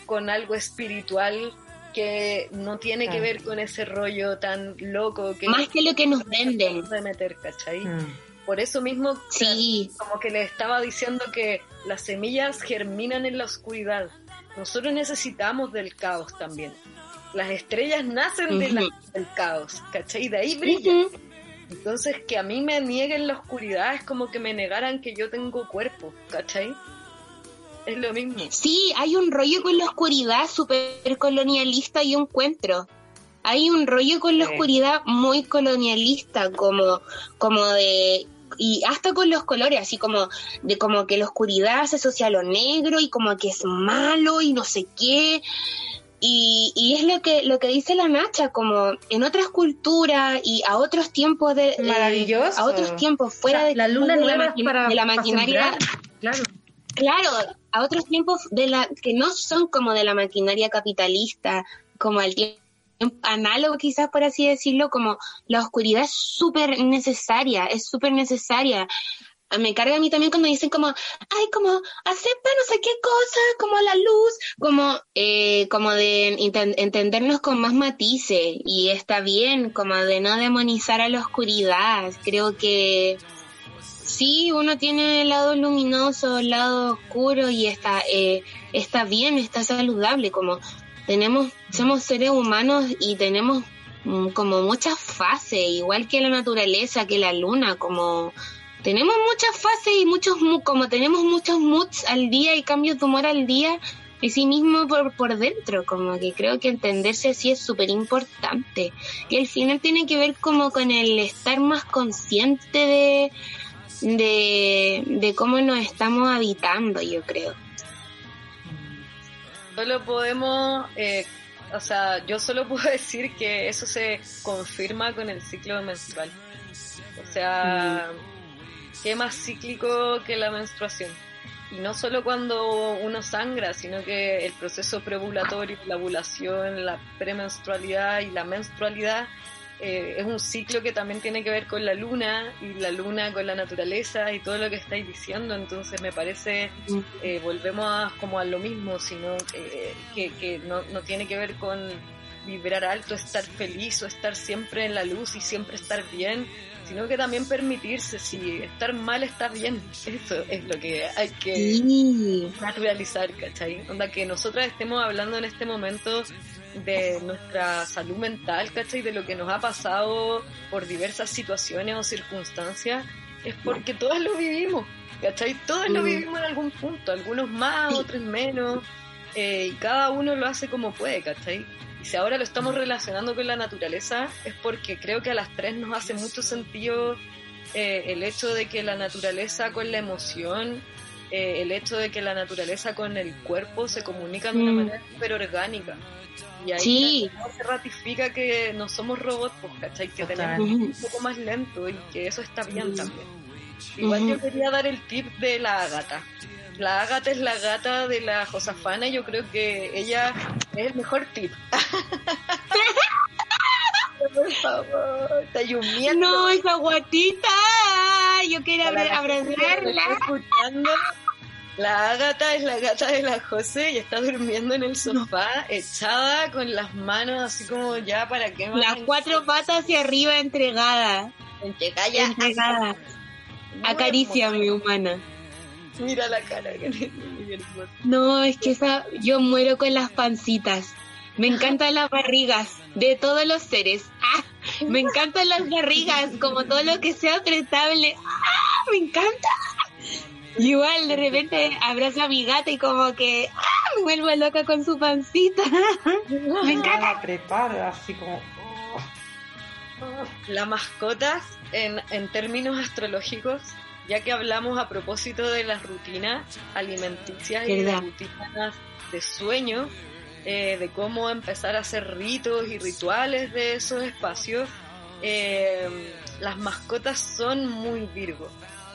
con algo espiritual que no tiene que ver con ese rollo tan loco que más que lo que nos venden. de meter, ¿cachai? Mm. Por eso mismo, Sí, como que le estaba diciendo que las semillas germinan en la oscuridad. Nosotros necesitamos del caos también. Las estrellas nacen de la- Ujú. del caos, ¿cachai? De ahí brillan. Entonces, que a mí me nieguen la oscuridad es como que me negaran que yo tengo cuerpo, ¿cachai? Es lo mismo. Sí, hay un rollo con la oscuridad súper colonialista, yo encuentro. Hay un rollo con la oscuridad muy colonialista, como, como de, y hasta con los colores, así como, de como que la oscuridad se asocia a lo negro y como que es malo y no sé qué. Y, y es lo que, lo que dice la Nacha, como en otras culturas y a otros tiempos de, de- Maravilloso. a otros tiempos fuera O sea, de la luna de la, para- de la maquinaria. Claro. Claro, a otros tiempos de la que no son como de la maquinaria capitalista, como al tiempo análogo quizás por así decirlo, como la oscuridad es súper necesaria, es súper necesaria. Me carga a mí también cuando dicen como, ay, como, acepta no sé qué cosa, como la luz, como, eh, como de entendernos con más matices, y está bien, como de no demonizar a la oscuridad. Creo que Sí, uno tiene el lado luminoso, el lado oscuro y está, eh, está bien, está saludable, como tenemos, somos seres humanos y tenemos mm, como muchas fases, igual que la naturaleza, que la luna, como tenemos muchas fases y muchos, mu- como tenemos muchos moods al día y cambios de humor al día, y sí mismo por, por dentro, como que creo que entenderse así es súper importante. Y al final tiene que ver como con el estar más consciente de, de, de cómo nos estamos habitando, yo creo. Solo podemos, eh, o sea, yo solo [laughs] puedo decir que eso se confirma con el ciclo menstrual. O sea, ¿qué más cíclico que la menstruación? y no solo cuando uno sangra, sino que el proceso preovulatorio, la ovulación, la premenstrualidad y la menstrualidad eh, es un ciclo que también tiene que ver con la luna y la luna con la naturaleza y todo lo que estáis diciendo. Entonces me parece, eh, volvemos a, como a lo mismo, sino eh, que, que no, no tiene que ver con vibrar alto, estar feliz o estar siempre en la luz y siempre estar bien, sino que también permitirse, si estar mal está bien, eso es lo que hay que naturalizar, ¿cachai? Onda que nosotras estemos hablando en este momento de nuestra salud mental, ¿cachai? De lo que nos ha pasado por diversas situaciones o circunstancias, es porque todas lo vivimos, ¿cachai? Todos lo vivimos en algún punto, algunos más, otros menos, eh, y cada uno lo hace como puede, ¿cachai? Y si ahora lo estamos relacionando con la naturaleza, es porque creo que a las tres nos hace mucho sentido eh, el hecho de que la naturaleza con la emoción, eh, el hecho de que la naturaleza con el cuerpo se comunican de una manera súper orgánica. Y ahí Sí. se ratifica que no somos robots, pues, ¿cachai? Que tenemos un poco más lento y que eso está bien también. Igual yo quería dar el tip de la gata. La Ágata es la gata de la Josafana y yo creo que ella es el mejor tip. [laughs] Por favor, está. No, esa guatita. Yo quiero Para abra- la gente que me abrazarla. escuchando, la Ágata es la gata de la José y está durmiendo en el sofá, echada con las manos así como ya para más. Las cuatro patas hacia arriba entregada. Entregada. Entregada. Muy Acaríciame, humana. Mira la cara que tiene. No, es que esa, yo muero con las pancitas. Me encantan las barrigas de todos los seres. ¡Ah! Me encantan las barrigas, como todo lo que sea apretable. ¡Ah! Me encanta. Igual de repente abrazo a mi gata y como que ¡ah! me vuelvo loca con su pancita. [laughs] Me encanta. a apretar así como. oh. Las mascotas, en, en términos astrológicos, ya que hablamos a propósito de las rutinas alimenticias y de las ¿Verdad? rutinas de sueño, eh, de cómo empezar a hacer ritos y rituales de esos espacios, eh, las mascotas son muy Virgo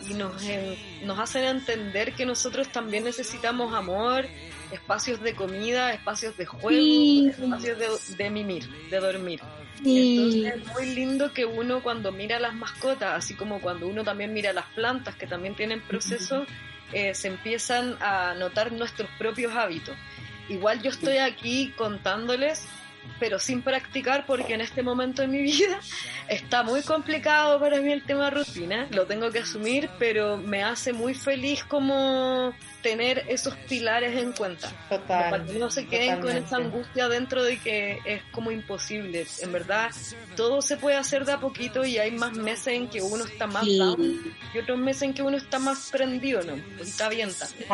y nos, en- nos hacen entender que nosotros también necesitamos amor, espacios de comida, espacios de juego, Sí. espacios de, de mimir, de dormir. Sí. Entonces es muy lindo que uno cuando mira las mascotas, así como cuando uno también mira las plantas que también tienen procesos, eh, se empiezan a notar nuestros propios hábitos. Igual yo estoy aquí contándoles, pero sin practicar porque en este momento de mi vida [laughs] está muy complicado para mí el tema rutina, lo tengo que asumir, pero me hace muy feliz como tener esos pilares en cuenta. Total. Para que no se queden con esa angustia dentro de que es como imposible. En verdad, todo se puede hacer de a poquito y hay más meses en que uno está más Sí. down y otros meses en que uno está más prendido, ¿no? Pues está bien también.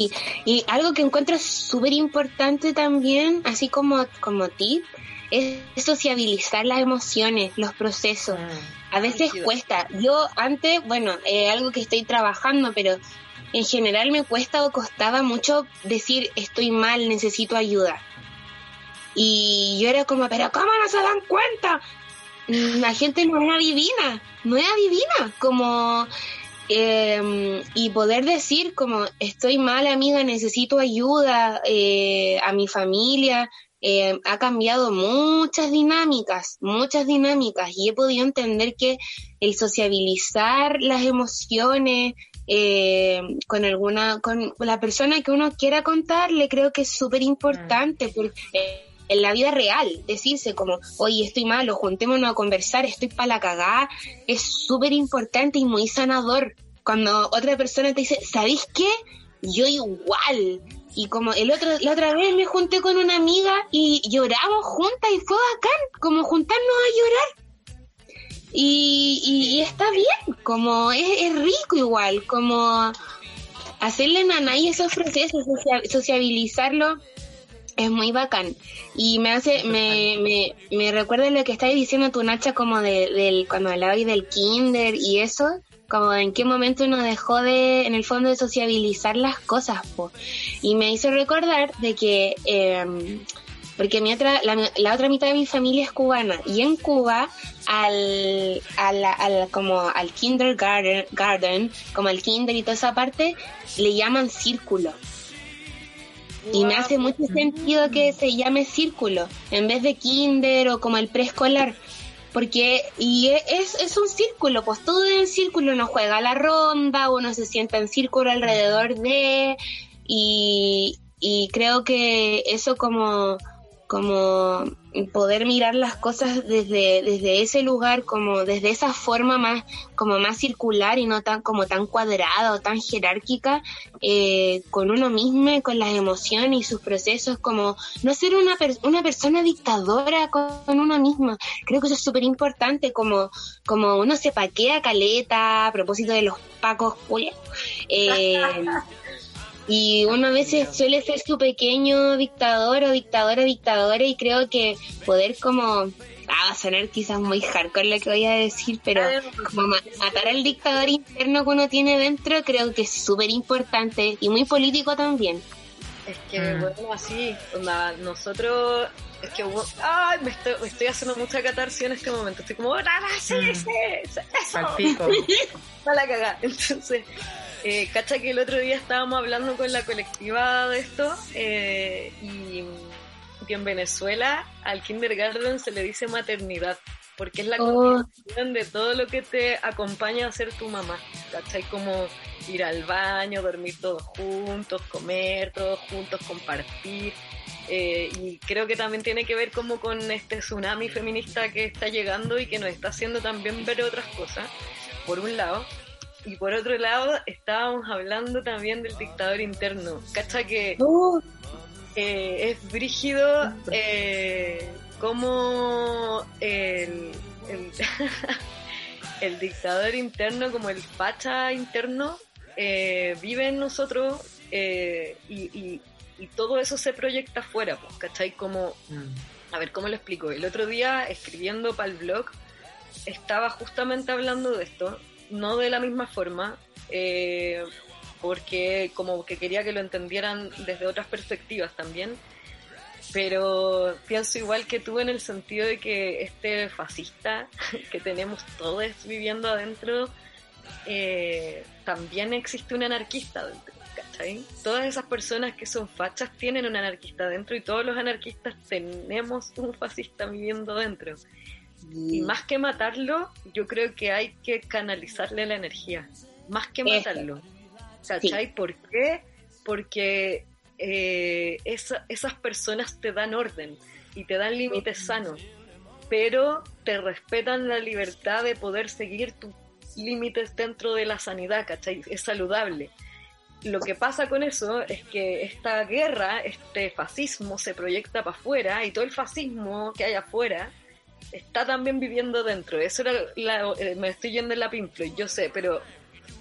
Y, y algo que encuentro súper importante también, así como, como tip, es sociabilizar las emociones, los procesos. Mm. A veces Rígido. cuesta. Yo antes, bueno, eh, algo que estoy trabajando, pero en general me cuesta o costaba mucho decir estoy mal, necesito ayuda. Y yo era como, pero ¿cómo no se dan cuenta? La gente no es adivina, no es adivina, como eh, y poder decir como estoy mal amiga, necesito ayuda eh, a mi familia, eh, ha cambiado muchas dinámicas, muchas dinámicas y he podido entender que el sociabilizar las emociones eh, con alguna, con la persona que uno quiera contarle, creo que es súper importante porque en la vida real, decirse como, oye, estoy mal, o juntémonos a conversar, estoy para la cagada, es súper importante y muy sanador. Cuando otra persona te dice, ¿sabéis qué? Yo igual. Y como el otro, la otra vez me junté con una amiga y lloramos juntas y fue bacán, como juntarnos a llorar. Y, y, está bien, como es, es rico igual, como hacerle a y esos procesos, socia- sociabilizarlo es muy bacán. Y me hace, me, me, me recuerda lo que estabas diciendo tu Nacha como de, del, cuando hablabas del kinder y eso, como en qué momento uno dejó de, en el fondo, de sociabilizar las cosas, po. Y me hizo recordar de que, eh, porque mi otra, la, la otra mitad de mi familia es cubana y en Cuba al, al, al como al kindergarten, garden, como al kinder y toda esa parte, le llaman círculo. Y me hace mucho sentido que se llame círculo en vez de kinder o como el preescolar. Porque, y e, es, es un círculo, pues todo en círculo, uno juega la ronda, uno se sienta en círculo alrededor de, y, y creo que eso como, como poder mirar las cosas desde, desde ese lugar, como desde esa forma más, como más circular y no tan como tan cuadrada o tan jerárquica, eh, con uno mismo, con las emociones y sus procesos, como no ser una, una persona dictadora con, uno mismo. Creo que eso es súper importante, como, como uno se paquea caleta a propósito de los pacos, eh, [laughs] y uno a veces suele ser su pequeño dictador o dictadora, dictadora, y creo que poder como, ah, va a sonar quizás muy hardcore lo que voy a decir, pero como matar al dictador interno que uno tiene dentro, creo que es súper importante y muy político también. Es que, mm. bueno, así, nosotros, es que, ay, me estoy, me estoy haciendo mucha catarsis en este momento, estoy como, ¡ah, sí, mm. sí, eso! Para [laughs] cagar. Entonces, eh, cacha que el otro día estábamos hablando con la colectiva de esto eh, y que en Venezuela al kindergarten se le dice maternidad porque es la oh. de todo lo que te acompaña a ser tu mamá, ¿cachai? Como ir al baño, dormir todos juntos, comer todos juntos, compartir. Eh, y creo que también tiene que ver como con este tsunami feminista que está llegando y que nos está haciendo también ver otras cosas, por un lado. Y por otro lado, estábamos hablando también del dictador interno. ¿Cacha que uh. eh, es brígido eh, como el, [laughs] el, dictador interno, como el facha interno, eh, vive en nosotros y, y, todo eso se proyecta afuera, pues, ¿cachai? Como, a ver, ¿cómo lo explico? El otro día, escribiendo para el blog, estaba justamente hablando de esto no de la misma forma, eh, porque como que quería que lo entendieran desde otras perspectivas también, pero pienso igual que tú en el sentido de que este fascista [laughs] que tenemos todos viviendo adentro, eh, también existe un anarquista dentro. ¿cachai? Todas esas personas que son fachas tienen un anarquista dentro y todos los anarquistas tenemos un fascista viviendo dentro. Y más que matarlo, yo creo que hay que canalizarle la energía. Más que matarlo. ¿Cachai? ¿Por qué? Porque eh, esas personas te dan orden y te dan límites sanos, pero te respetan la libertad de poder seguir tus límites dentro de la sanidad, ¿cachai? Es saludable. Lo que pasa con eso es que esta guerra, este fascismo se proyecta para afuera y todo el fascismo que hay afuera está también viviendo dentro. Eso era la, eh, me estoy yendo en la Pinfloy, yo sé, pero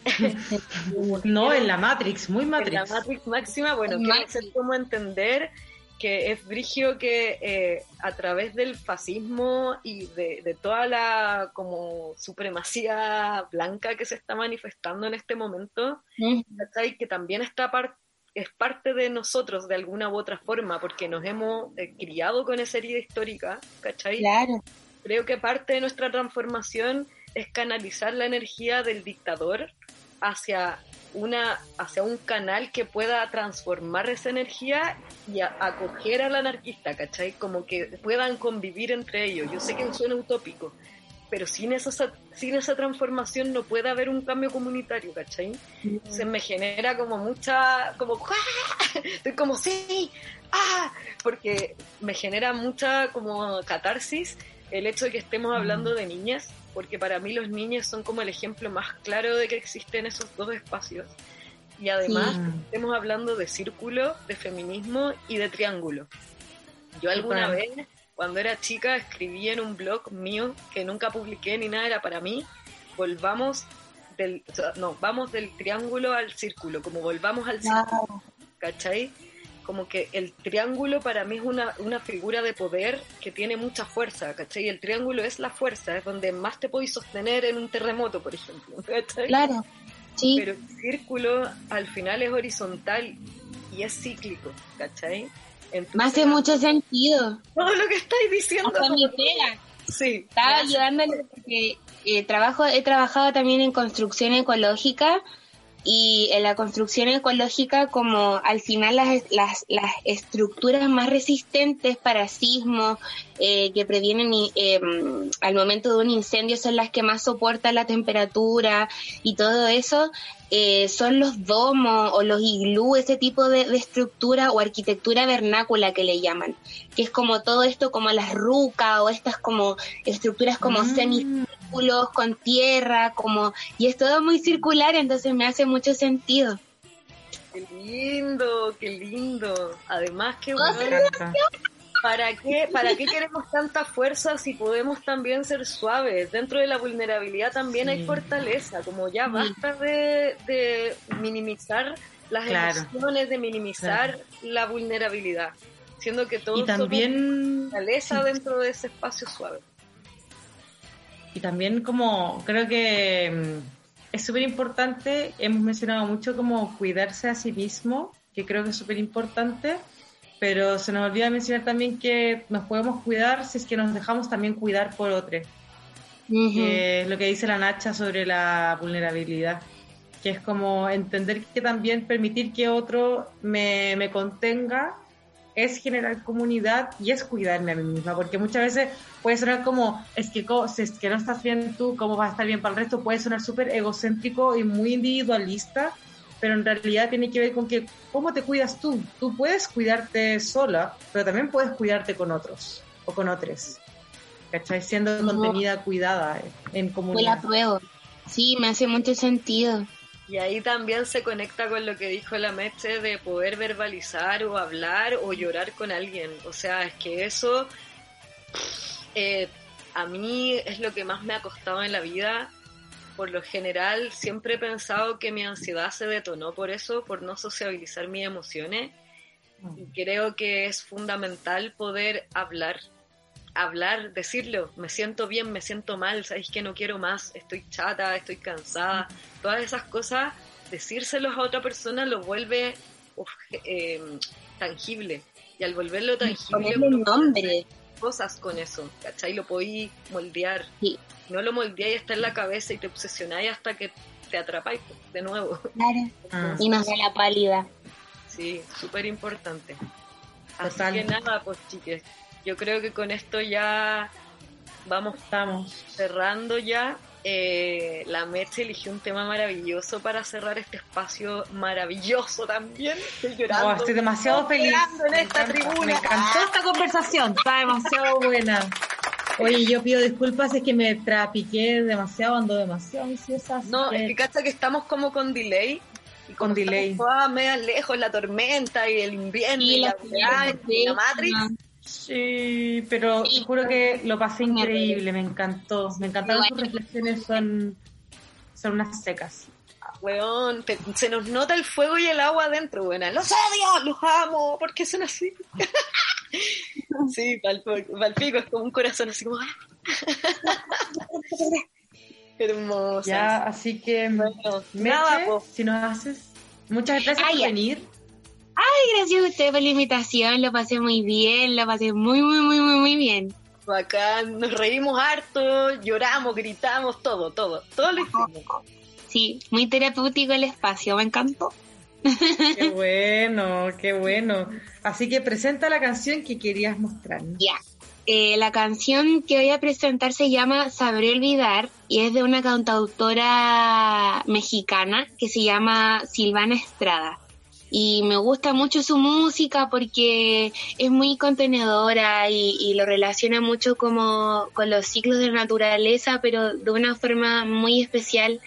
[laughs] no, en la Matrix, muy Matrix. En la Matrix máxima, bueno, quiero hacer como entender que es brigio que eh, a través del fascismo y de, toda la como supremacía blanca que se está manifestando en este momento, mm. que también está es parte de nosotros de alguna u otra forma, porque nos hemos eh, criado con esa herida histórica, ¿cachai? Claro. Creo que parte de nuestra transformación es canalizar la energía del dictador hacia una hacia un canal que pueda transformar esa energía y acoger al anarquista, ¿cachai? Como que puedan convivir entre ellos. Yo sé que suena utópico, pero sin esa, sin esa transformación no puede haber un cambio comunitario, ¿cachai? Se me genera como mucha, como, ¡ah! estoy como, sí, ¡ah! Porque me genera mucha como catarsis el hecho de que estemos hablando de niñas, porque para mí los niños son como el ejemplo más claro de que existen esos dos espacios. Y además estemos hablando de círculo, de feminismo y de triángulo. Yo alguna vez, cuando era chica, escribí en un blog mío que nunca publiqué ni nada, era para mí, volvamos del, no, vamos del triángulo al círculo, como volvamos al círculo, ¿cachai? como que el triángulo para mí es una, una figura de poder que tiene mucha fuerza, ¿cachai? El triángulo es la fuerza, es donde más te podéis sostener en un terremoto, por ejemplo, [laughs] ¿cachai? Claro, sí. Pero el círculo al final es horizontal y es cíclico, ¿cachai? Me hace mucho sentido. Todo lo que estáis diciendo. Hasta mi pega. Sí. Estaba ayudándole porque eh, trabajo, he trabajado también en construcción ecológica y en la construcción ecológica como al final las, las, las estructuras más resistentes para sismos eh, que previenen eh, al momento de un incendio son las que más soportan la temperatura y todo eso eh, son los domos o los iglú, ese tipo de, estructura o arquitectura vernácula que le llaman, que es como todo esto como las rucas o estas como estructuras como mm. semicírculos con tierra, como y es todo muy circular, entonces me hace mucho sentido. Qué lindo, qué lindo. Además que ¿Para qué, ¿Para qué queremos tanta fuerza si podemos también ser suaves? Dentro de la vulnerabilidad también hay fortaleza, como ya basta de, minimizar las emociones, de minimizar la vulnerabilidad, siendo que todo también fortaleza dentro de ese espacio suave. Y también como creo que mm, es súper importante, hemos mencionado mucho como cuidarse a sí mismo, que creo que es súper importante pero se nos olvida mencionar también que nos podemos cuidar si es que nos dejamos también cuidar por otros. que es lo que dice la Nacha sobre la vulnerabilidad, que es como entender que también permitir que otro me, me contenga es generar comunidad y es cuidarme a mí misma, porque muchas veces puede sonar como, es que si es que no estás bien tú, ¿cómo vas a estar bien para el resto? Puede sonar súper egocéntrico y muy individualista, pero en realidad tiene que ver con que cómo te cuidas tú. Tú puedes cuidarte sola, pero también puedes cuidarte con otros o con otros. ¿Cachai? Siendo contenida, cuidada en comunidad. la pruebo. Sí, me hace mucho sentido. Y ahí también se conecta con lo que dijo la Meche de poder verbalizar o hablar o llorar con alguien. O sea, es que eso eh, a mí es lo que más me ha costado en la vida por lo general siempre he pensado que mi ansiedad se detonó por eso, por no sociabilizar mis emociones. Y creo que es fundamental poder hablar, hablar, decirlo, me siento bien, me siento mal, sabéis que no quiero más, estoy chata, estoy cansada, todas esas cosas, decírselos a otra persona lo vuelve eh, tangible. Y al volverlo tangible, un nombre. Cosas con eso, ¿cachai? Lo podí moldear. Sí no lo moldeáis está en la cabeza y te obsesionáis hasta que te atrapáis de nuevo. Claro. Ah. Y nos da la pálida. Sí, súper importante. Así que nada, pues chiques, yo creo que con esto ya vamos Estamos. cerrando ya. Eh, la Merche eligió un tema maravilloso para cerrar este espacio maravilloso también. Estoy llorando. estoy demasiado feliz. En esta tribuna. Me encantó esta conversación, está demasiado buena. Oye, yo pido disculpas, es que me trapiqué demasiado, ando demasiado ansiosa. No, es que cacha que estamos como con delay. Y con delay. Media lejos, la tormenta y el invierno y, la, la, Matrix. Sí, pero juro que lo pasé increíble, me encantó. Me encantaron sus reflexiones, son, son unas secas. Weón, se nos nota el fuego y el agua adentro, buena. Los odio, los amo, ¿por qué son así? [laughs] sí, palpico, es como un corazón así como... ¡ah! [laughs] Hermosa. Ya, así que, bueno, nada, si nos haces, muchas gracias por venir. Ay, gracias a usted por la invitación, lo pasé muy bien, lo pasé muy, muy, muy, muy, muy bien. Acá nos reímos harto, lloramos, gritamos, todo, todo, todo lo hicimos. Sí, muy terapéutico el espacio, me encantó. Qué bueno, qué bueno. Así que presenta la canción que querías mostrar. Ya. Eh, la canción que voy a presentar se llama Sabré Olvidar y es de una cantautora mexicana que se llama Silvana Estrada. Y me gusta mucho su música porque es muy contenedora y, y lo relaciona mucho como con los ciclos de la naturaleza, pero de una forma muy especial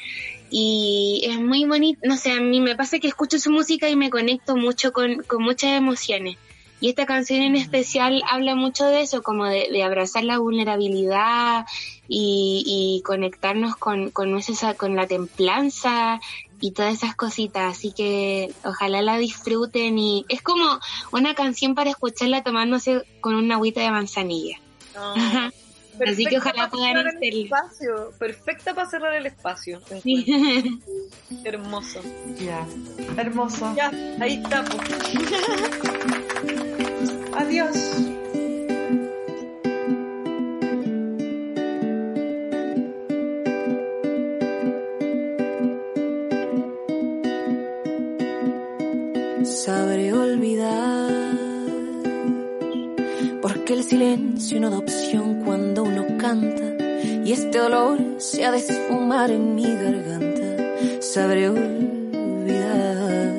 y es muy bonito, no sé, a mí me pasa que escucho su música y me conecto mucho con, muchas emociones. Y esta canción en especial habla mucho de eso, como de, abrazar la vulnerabilidad y, conectarnos con, con, con la templanza y todas esas cositas. Así que ojalá la disfruten y es como una canción para escucharla tomándose con una agüita de manzanilla. [laughs] Así que ojalá puedan hacerlo. Espacio. Perfecta para cerrar el espacio. [laughs] Hermoso. Ya, hermoso. Ya, ahí está. [laughs] Adiós. Sabré olvidar, porque el silencio no da opción cuando uno canta y este dolor se ha de esfumar en mi garganta. Sabré olvidar,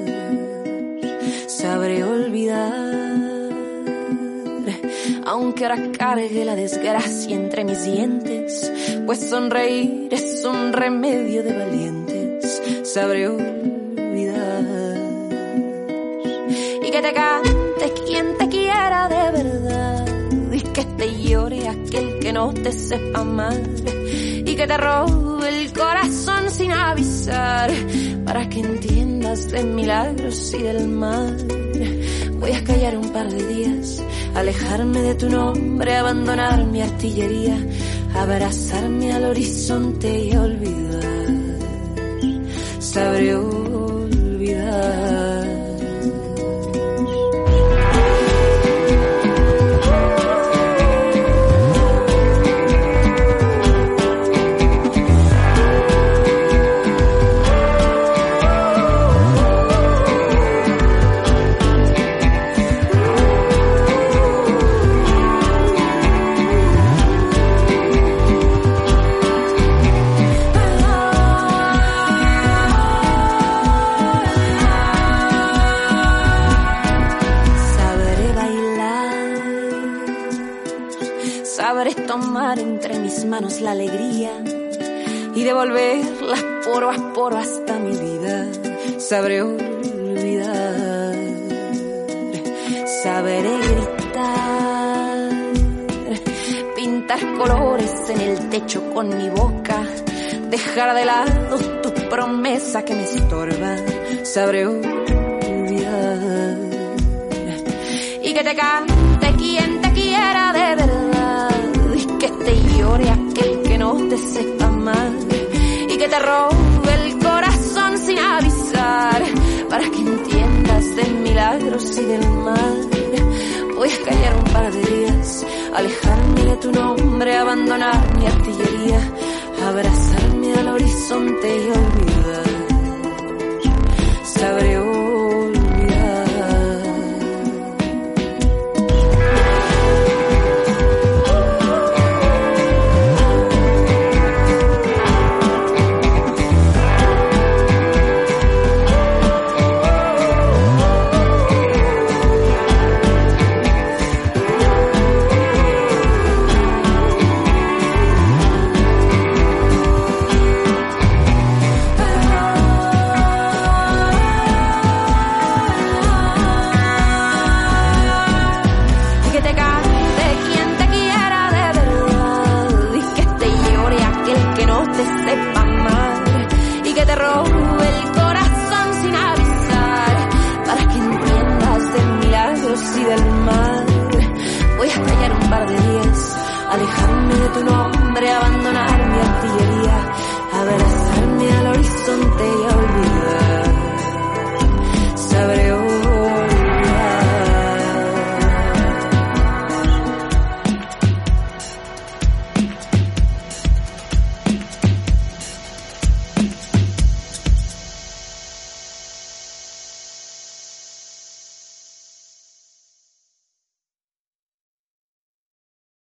sabré olvidar, aunque ahora cargue la desgracia entre mis dientes, pues sonreír es un remedio de valientes. Sabré olvidar que te cante quien te quiera de verdad y que te llore aquel que no te sepa amar y que te robe el corazón sin avisar para que entiendas de milagros y del mal. Voy a callar un par de días, alejarme de tu nombre, abandonar mi artillería, abrazarme al horizonte y olvidar. Olvidar. Y devolverla poro a hasta mi vida. Sabré olvidar, sabré gritar, pintar colores en el techo con mi boca, dejar de lado tu promesa que me estorba. Sabré olvidar. Y que te cante quien te quiera de verdad. Y que te llore aquel que no te sepa que te robe el corazón sin avisar para que entiendas de milagros y del mal. Voy a callar un par de días alejarme de tu nombre abandonar mi artillería abrazarme al horizonte y olvidar. Sabré